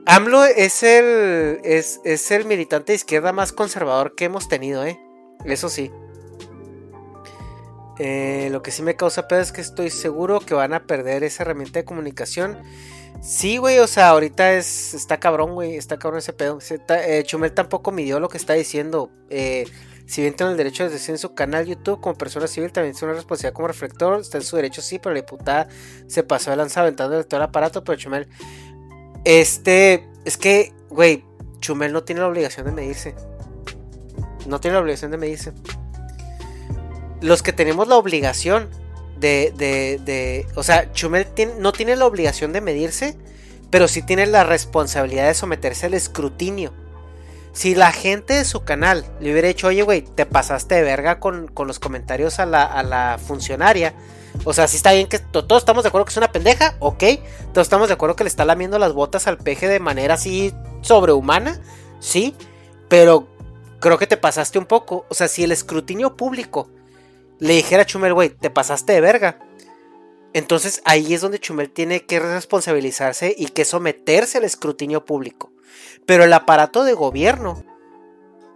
AMLO es el, es, el militante de izquierda más conservador que hemos tenido, ¿eh? Eso sí. Eh, lo que sí me causa pedo es que estoy seguro que van a perder esa herramienta de comunicación. Sí, güey, o sea, ahorita es, está cabrón, güey, está cabrón ese pedo. Eh, Chumel tampoco midió lo que está diciendo. Eh, si bien tiene el derecho de decir en su canal YouTube, como persona civil también tiene una responsabilidad como reflector. Está en su derecho, sí, pero la diputada se pasó de lanza aventando todo el aparato. Pero Chumel, este, es que, güey, Chumel no tiene la obligación de medirse. No tiene la obligación de medirse. Los que tenemos la obligación de, de, de o sea, Chumel no tiene la obligación de medirse, pero sí tiene la responsabilidad de someterse al escrutinio. Si la gente de su canal le hubiera dicho, oye, güey, te pasaste de verga con, con los comentarios a la, a la, funcionaria. O sea, si está bien que todos estamos de acuerdo que es una pendeja, ok. Todos estamos de acuerdo que le está lamiendo las botas al peje de manera así sobrehumana, sí. Pero creo que te pasaste un poco. O sea, si el escrutinio público le dijera a Chumel, güey, te pasaste de verga. Entonces ahí es donde Chumel tiene que responsabilizarse y que someterse al escrutinio público. Pero el aparato de gobierno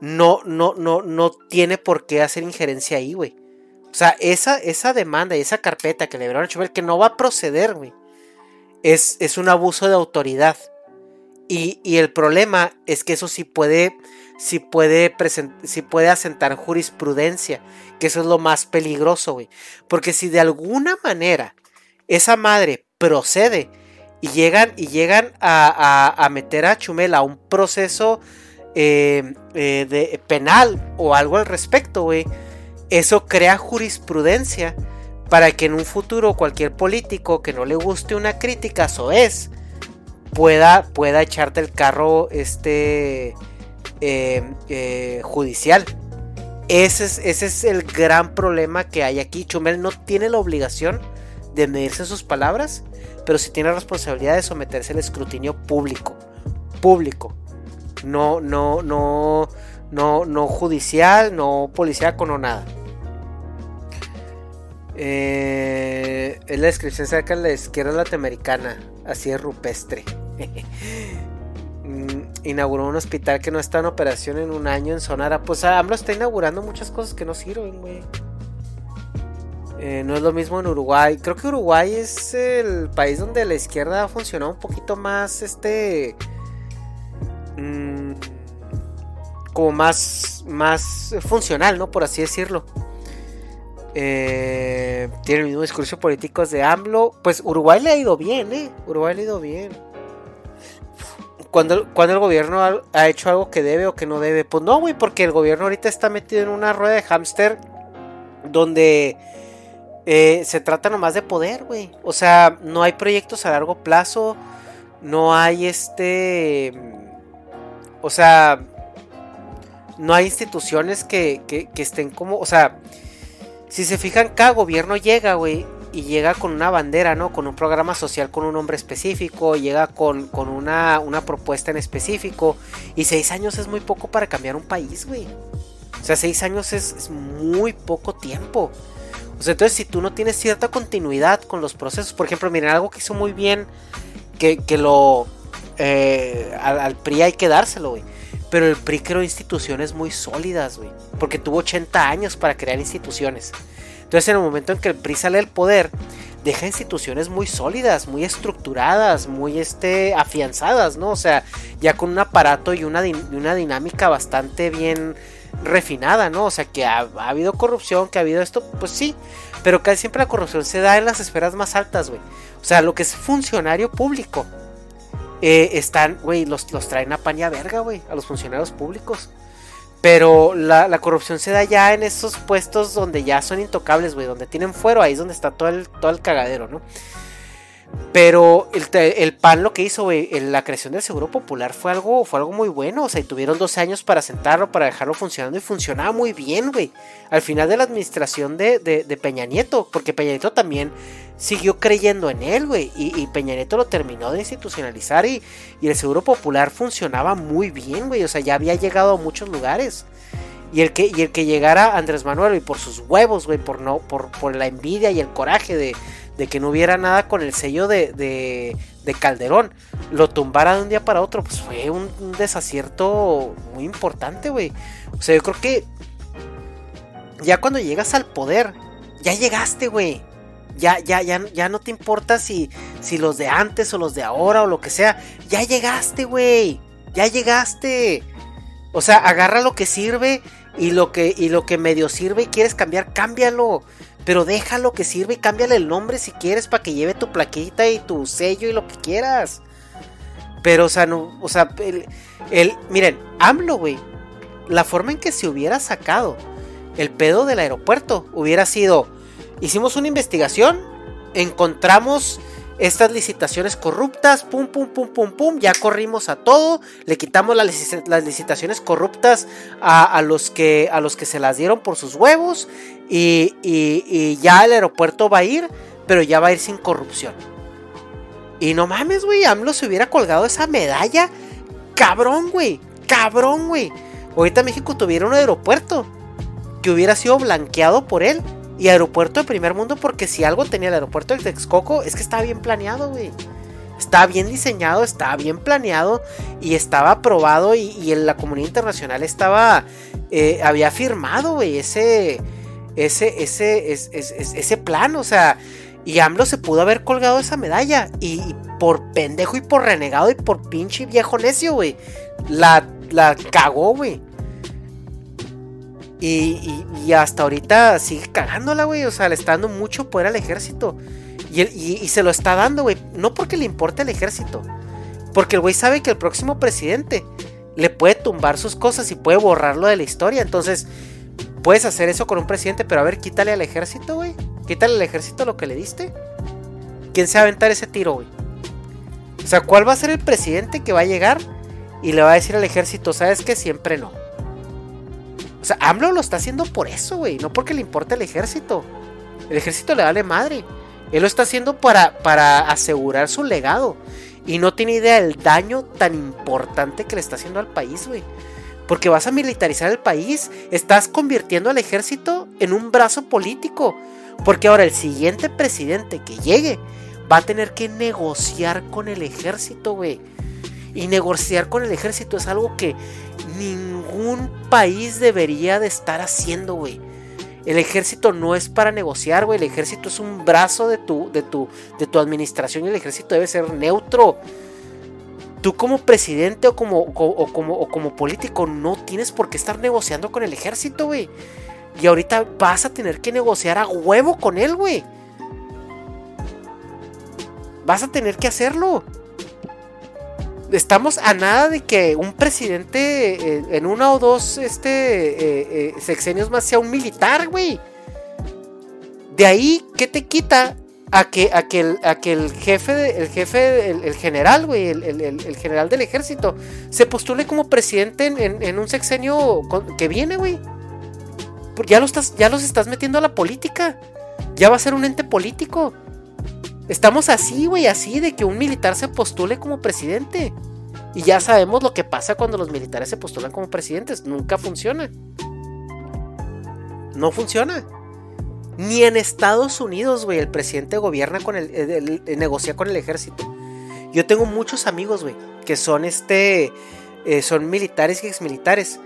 no, no, no, no tiene por qué hacer injerencia ahí, güey. O sea, esa, esa demanda y esa carpeta que le dieron a que no va a proceder, güey. Es, es un abuso de autoridad. Y, y, el problema es que eso sí puede, sí puede, sí puede asentar jurisprudencia, que eso es lo más peligroso, güey. Porque si de alguna manera esa madre procede y llegan, y llegan a, meter a Chumel a un proceso eh, eh, de penal o algo al respecto, güey. Eso crea jurisprudencia para que en un futuro cualquier político que no le guste una crítica, eso es, pueda, pueda echarte el carro este, eh, judicial. Ese es, ese es el gran problema que hay aquí. Chumel no tiene la obligación de medirse sus palabras, pero sí tiene responsabilidad de someterse al escrutinio público. Público. No, no, no, no, no judicial, no policíaco, no nada. Eh, es la descripción cerca de la izquierda latinoamericana. Así es rupestre. Inauguró un hospital que no está en operación en un año en Sonara. Pues AMLO está inaugurando muchas cosas que no sirven, güey. Eh, no es lo mismo en Uruguay. Creo que Uruguay es el país donde la izquierda ha funcionado un poquito más, este, mm, como más, más funcional, ¿no? Por así decirlo. Eh, tiene el mismo discurso político de AMLO. Pues Uruguay le ha ido bien, ¿eh? Uruguay le ha ido bien. Cuando, cuando el gobierno ha, ha hecho algo que debe o que no debe. Pues no, güey, porque el gobierno ahorita está metido en una rueda de hámster donde eh, se trata nomás de poder, güey. O sea, no hay proyectos a largo plazo. No hay este. O sea. No hay instituciones que, que, estén como. O sea. Si se fijan, cada gobierno llega, güey. Y llega con una bandera, ¿no? Con un programa social con un nombre específico. Llega con, con una, una propuesta en específico. Y seis años es muy poco para cambiar un país, güey. O sea, seis años es, es muy poco tiempo entonces si tú no tienes cierta continuidad con los procesos, por ejemplo, miren, algo que hizo muy bien, que, lo... Eh, al, PRI hay que dárselo, güey. Pero el PRI creó instituciones muy sólidas, güey. Porque tuvo 80 años para crear instituciones. Entonces en el momento en que el PRI sale del poder, deja instituciones muy sólidas, muy estructuradas, muy este, afianzadas, ¿no? O sea, ya con un aparato y una dinámica bastante bien refinada, ¿no? O sea, que ha, habido corrupción, que ha habido esto, pues sí, pero casi siempre la corrupción se da en las esferas más altas, güey. O sea, lo que es funcionario público, eh, están, güey, los, los traen a pan y a verga, güey, a los funcionarios públicos. Pero la, la, corrupción se da ya en esos puestos donde ya son intocables, güey, donde tienen fuero, ahí es donde está todo el, todo el cagadero, ¿no? Pero el, PAN lo que hizo, güey, la creación del Seguro Popular fue algo, fue algo muy bueno. O sea, y tuvieron 12 años para sentarlo, para dejarlo funcionando y funcionaba muy bien, güey. Al final de la administración de, Peña Nieto, porque Peña Nieto también siguió creyendo en él, güey. Y, Peña Nieto lo terminó de institucionalizar y, el Seguro Popular funcionaba muy bien, güey. O sea, ya había llegado a muchos lugares. Y el que, y el que llegara Andrés Manuel, y por sus huevos, güey, por, no, por, por la envidia y el coraje de de que no hubiera nada con el sello de, de, Calderón, lo tumbara de un día para otro, pues fue un, desacierto muy importante, güey. O sea, yo creo que ya cuando llegas al poder, Ya llegaste, güey. Ya, ya, ya, ya no te importa si, si los de antes o los de ahora o lo que sea. Ya llegaste, güey. Ya llegaste. O sea, agarra lo que sirve y lo que, y lo que medio sirve y quieres cambiar, cámbialo. Pero déjalo que sirve y cámbiale el nombre si quieres para que lleve tu plaquita y tu sello y lo que quieras. Pero, o sea, no, o sea, el, el miren, AMLO, güey, la forma en que se hubiera sacado el pedo del aeropuerto hubiera sido, hicimos una investigación, encontramos estas licitaciones corruptas, pum, pum, pum, pum, pum, ya corrimos a todo, le quitamos las, licitaciones corruptas a, los que, a los que se las dieron por sus huevos y, y, ya el aeropuerto va a ir, pero ya va a ir sin corrupción. Y no mames, güey, AMLO se hubiera colgado esa medalla, cabrón, güey, cabrón, güey. Ahorita México tuviera un aeropuerto que hubiera sido blanqueado por él y aeropuerto de primer mundo, porque si algo tenía el aeropuerto de Texcoco, es que estaba bien planeado, güey. Estaba bien diseñado, estaba bien planeado y estaba aprobado y, en la comunidad internacional estaba, eh, había firmado, güey, ese, ese, ese, ese, ese, plan, o sea, y AMLO se pudo haber colgado esa medalla y, y por pendejo y por renegado y por pinche viejo necio, güey, la, la cagó, güey. Y, hasta ahorita sigue cagándola, güey. O sea, le está dando mucho poder al ejército. Y, se lo está dando, güey. No porque le importe el ejército. Porque el güey sabe que el próximo presidente le puede tumbar sus cosas y puede borrarlo de la historia. Entonces, puedes hacer eso con un presidente, pero a ver, quítale al ejército, güey. Quítale al ejército lo que le diste. ¿Quién se va a aventar ese tiro, güey? O sea, ¿cuál va a ser el presidente que va a llegar y le va a decir al ejército, sabes que siempre no? O sea, AMLO lo está haciendo por eso, güey. No porque le importa el ejército. El ejército le vale madre. Él lo está haciendo para, para asegurar su legado. Y no tiene idea del daño tan importante que le está haciendo al país, güey. Porque vas a militarizar el país. Estás convirtiendo al ejército en un brazo político. Porque ahora el siguiente presidente que llegue va a tener que negociar con el ejército, güey. Y negociar con el ejército es algo que ningún país debería de estar haciendo, güey. El ejército no es para negociar, güey. El ejército es un brazo de tu, de, tu, de tu administración y el ejército debe ser neutro. Tú como presidente o como, o, como, o como político no tienes por qué estar negociando con el ejército, güey. Y ahorita vas a tener que negociar a huevo con él, güey. Vas a tener que hacerlo estamos a nada de que un presidente eh, en una o dos este, eh, eh, sexenios más sea un militar, güey. De ahí, ¿qué te quita a que, a que, el, a que el jefe, el jefe, el, general, güey, el, general del ejército, se postule como presidente en, un sexenio que viene, güey? Ya, lo estás, ya los estás metiendo a la política. Ya va a ser un ente político. Estamos así, güey, así de que un militar se postule como presidente. Y ya sabemos lo que pasa cuando los militares se postulan como presidentes. Nunca funciona. No funciona. Ni en Estados Unidos, güey, el presidente gobierna con el, negocia con el ejército. Yo tengo muchos amigos, güey, que son este, eh, son militares y exmilitares.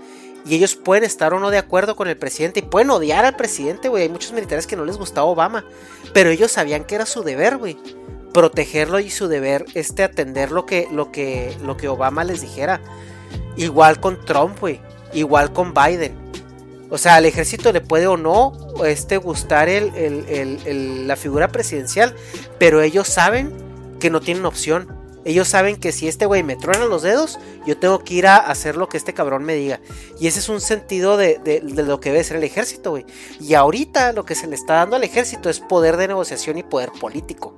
Y ellos pueden estar o no de acuerdo con el presidente y pueden odiar al presidente, güey. Hay muchos militares que no les gustaba Obama. Pero ellos sabían que era su deber, güey. Protegerlo y su deber este atender lo que, lo que, lo que Obama les dijera. Igual con Trump, güey. Igual con Biden. O sea, al ejército le puede o no este, gustar el, la figura presidencial. Pero ellos saben que no tienen opción ellos saben que si este güey me truena los dedos, yo tengo que ir a hacer lo que este cabrón me diga. Y ese es un sentido de, lo que debe ser el ejército, güey. Y ahorita lo que se le está dando al ejército es poder de negociación y poder político.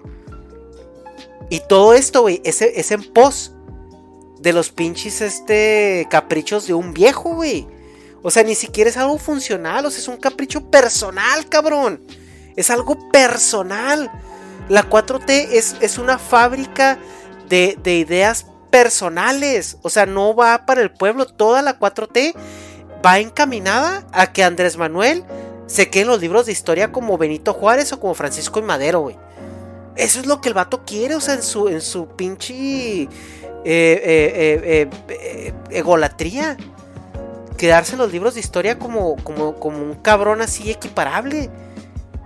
Y todo esto, güey, es, es en pos de los pinches este, caprichos de un viejo, güey. O sea, ni siquiera es algo funcional, o sea, es un capricho personal, cabrón. Es algo personal. La 4T es, es una fábrica de, ideas personales. O sea, no va para el pueblo. Toda la 4T va encaminada a que Andrés Manuel se quede en los libros de historia como Benito Juárez o como Francisco y Madero, güey. Eso es lo que el vato quiere, o sea, en su, en su pinche eh, eh, eh, egolatría. Quedarse en los libros de historia como, como, como un cabrón así equiparable.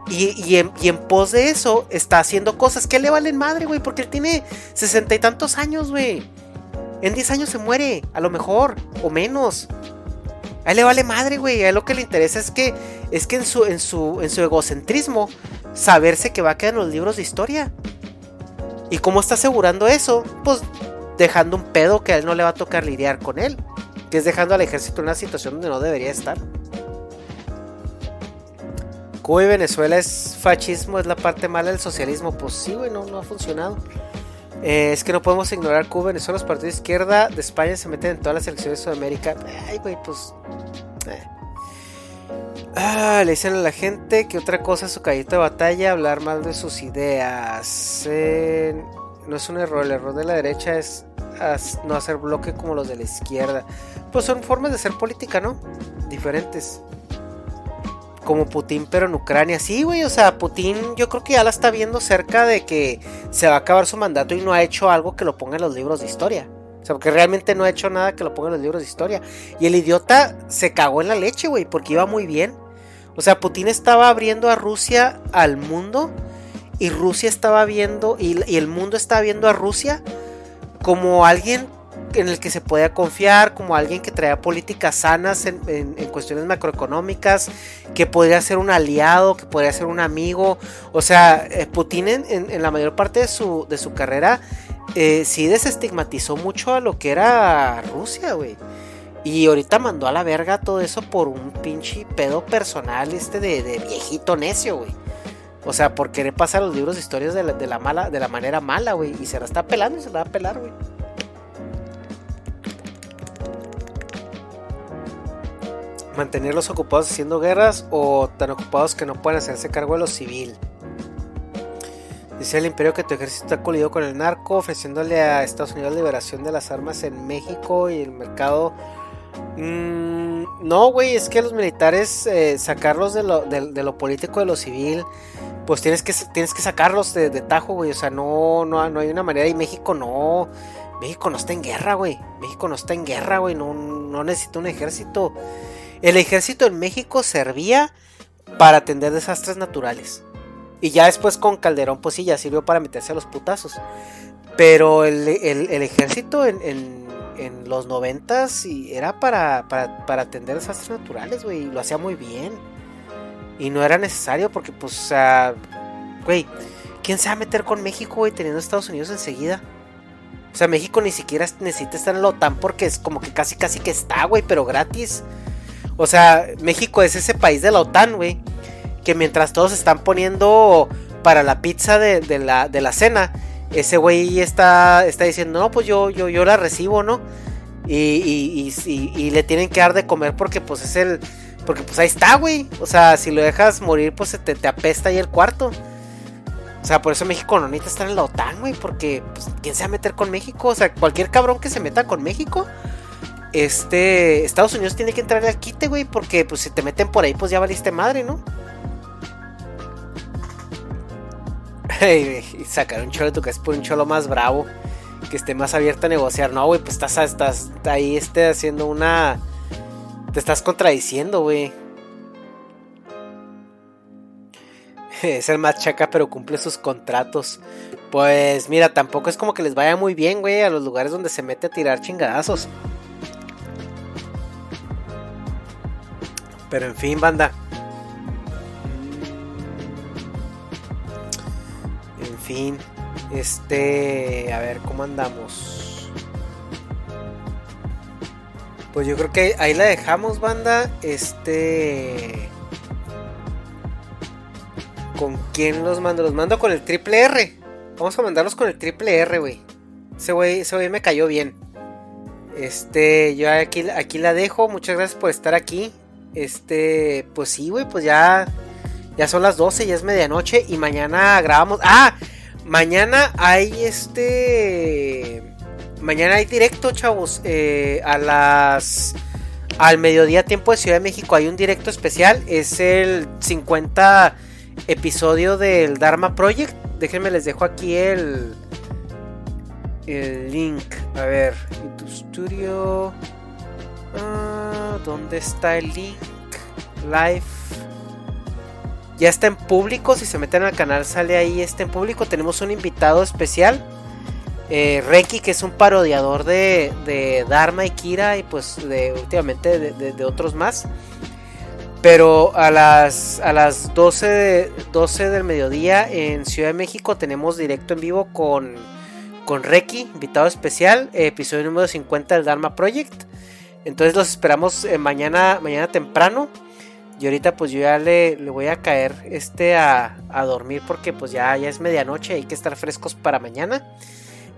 Y, en, en, pos de eso está haciendo cosas que le valen madre, güey, porque él tiene sesenta y tantos años, güey. En 10 años se muere, a lo mejor, o menos. A él le vale madre, güey. A él lo que le interesa es que, es que en, su, en, su, en su egocentrismo, saberse que va a quedar en los libros de historia. ¿Y cómo está asegurando eso? Pues dejando un pedo que a él no le va a tocar lidiar con él. Que es dejando al ejército en una situación donde no debería estar. Cuba y Venezuela es fascismo, es la parte mala del socialismo. Pues sí, güey, no, no ha funcionado. Eh, es que no podemos ignorar Cuba, Venezuela, los partidos de izquierda de España se meten en todas las elecciones de Sudamérica. Ay, güey, pues. Eh. Ah, le dicen a la gente que otra cosa es su callito de batalla, hablar mal de sus ideas. No es un error, el error de la derecha es no hacer bloque como los de la izquierda. Pues son formas de ser política, ¿no? Diferentes como Putin, pero en Ucrania. Sí, güey, o sea, Putin yo creo que ya la está viendo cerca de que se va a acabar su mandato y no ha hecho algo que lo ponga en los libros de historia. O sea, porque realmente no ha hecho nada que lo ponga en los libros de historia. Y el idiota se cagó en la leche, güey, porque iba muy bien. O sea, Putin estaba abriendo a Rusia al mundo y Rusia estaba viendo, y, y el mundo estaba viendo a Rusia como alguien en el que se podía confiar, como alguien que traía políticas sanas en, cuestiones macroeconómicas, que podría ser un aliado, que podría ser un amigo. O sea, eh, Putin en, la mayor parte de su, de su carrera eh, sí desestigmatizó mucho a lo que era Rusia, güey. Y ahorita mandó a la verga todo eso por un pinche pedo personal este de, viejito necio, güey. O sea, por querer pasar los libros de historias de la, de la mala, de la manera mala, güey. Y se la está pelando y se la va a pelar, güey. Mantenerlos ocupados haciendo guerras o tan ocupados que no pueden hacerse cargo de lo civil. Dice el imperio que tu ejército está colido con el narco, ofreciéndole a Estados Unidos liberación de las armas en México y el mercado... Mm, no, güey, es que los militares eh, sacarlos de lo, de, lo, político, de lo civil, pues tienes que, tienes que sacarlos de, tajo, güey. O sea, no, no, no hay una manera y México no... México no está en guerra, güey. México no está en guerra, güey. No, no necesita un ejército. El ejército en México servía para atender desastres naturales. Y ya después con Calderón, pues sí, ya sirvió para meterse a los putazos. Pero el, ejército en, los noventas era para, para, atender desastres naturales, güey. Y lo hacía muy bien. Y no era necesario porque, pues, güey, ¿quién se va a meter con México, güey, teniendo Estados Unidos enseguida? O sea, México ni siquiera necesita estar en la OTAN porque es como que casi, casi que está, güey, pero gratis. O sea, México es ese país de la OTAN, güey. Que mientras todos están poniendo para la pizza de, la, de la, cena, ese güey está, está diciendo, no, pues yo, yo, yo la recibo, ¿no? Y, y, le tienen que dar de comer porque pues es el... Porque pues ahí está, güey. O sea, si lo dejas morir, pues te, te apesta ahí el cuarto. O sea, por eso México no necesita estar en la OTAN, güey. Porque, pues, ¿quién se va a meter con México? O sea, cualquier cabrón que se meta con México este, Estados Unidos tiene que entrar al quite, güey, porque pues si te meten por ahí, pues ya valiste madre, ¿no? y sacar un cholo de tu casa por un cholo más bravo, que esté más abierto a negociar. No, güey, pues estás, ahí este, haciendo una... Te estás contradiciendo, güey. Es el más chaca, pero cumple sus contratos. Pues mira, tampoco es como que les vaya muy bien, güey, a los lugares donde se mete a tirar chingadazos. Pero en fin, banda. En fin. Este. A ver, ¿cómo andamos? Pues yo creo que ahí la dejamos, banda. Este. ¿Con quién los mando? Los mando con el triple R. Vamos a mandarlos con el triple R, güey. Ese güey, ese me cayó bien. Este, yo aquí, aquí la dejo. Muchas gracias por estar aquí. Este, pues sí, güey, pues ya, ya son las 12, ya es medianoche y mañana grabamos. Ah, mañana hay este, mañana hay directo, chavos, eh, a las, al mediodía tiempo de Ciudad de México hay un directo especial, es el 50 episodio del Dharma Project. Déjenme les dejo aquí el, el link. A ver, YouTube Studio. Ah, ¿Dónde está el link? Live. Ya está en público, si se meten al canal sale ahí, está en público. Tenemos un invitado especial, eh, Reki, que es un parodiador de, Dharma y Kira y pues de, últimamente de, otros más. Pero a las, a las 12, de, 12 del mediodía en Ciudad de México tenemos directo en vivo con, con Reki, invitado especial, episodio número 50 del Dharma Project. Entonces los esperamos eh, mañana, mañana temprano. Y ahorita pues yo ya le, le voy a caer este a, a, dormir porque pues ya, ya es medianoche, hay que estar frescos para mañana.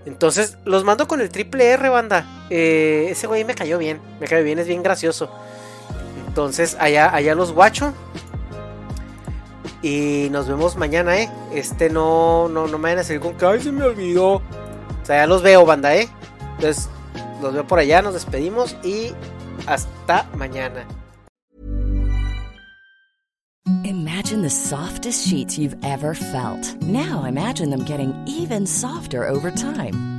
Entonces los mando con el triple R, banda. Eh, ese güey me cayó bien, me cayó bien, es bien gracioso. Entonces allá, allá los guacho. Y nos vemos mañana, eh. Este no, no, no me vayan a salir con ay se me olvidó. O sea, ya los veo, banda, eh. Entonces, los veo por allá, nos despedimos y hasta mañana. Imagine the softest sheets you've ever felt. Now imagine them getting even softer over time.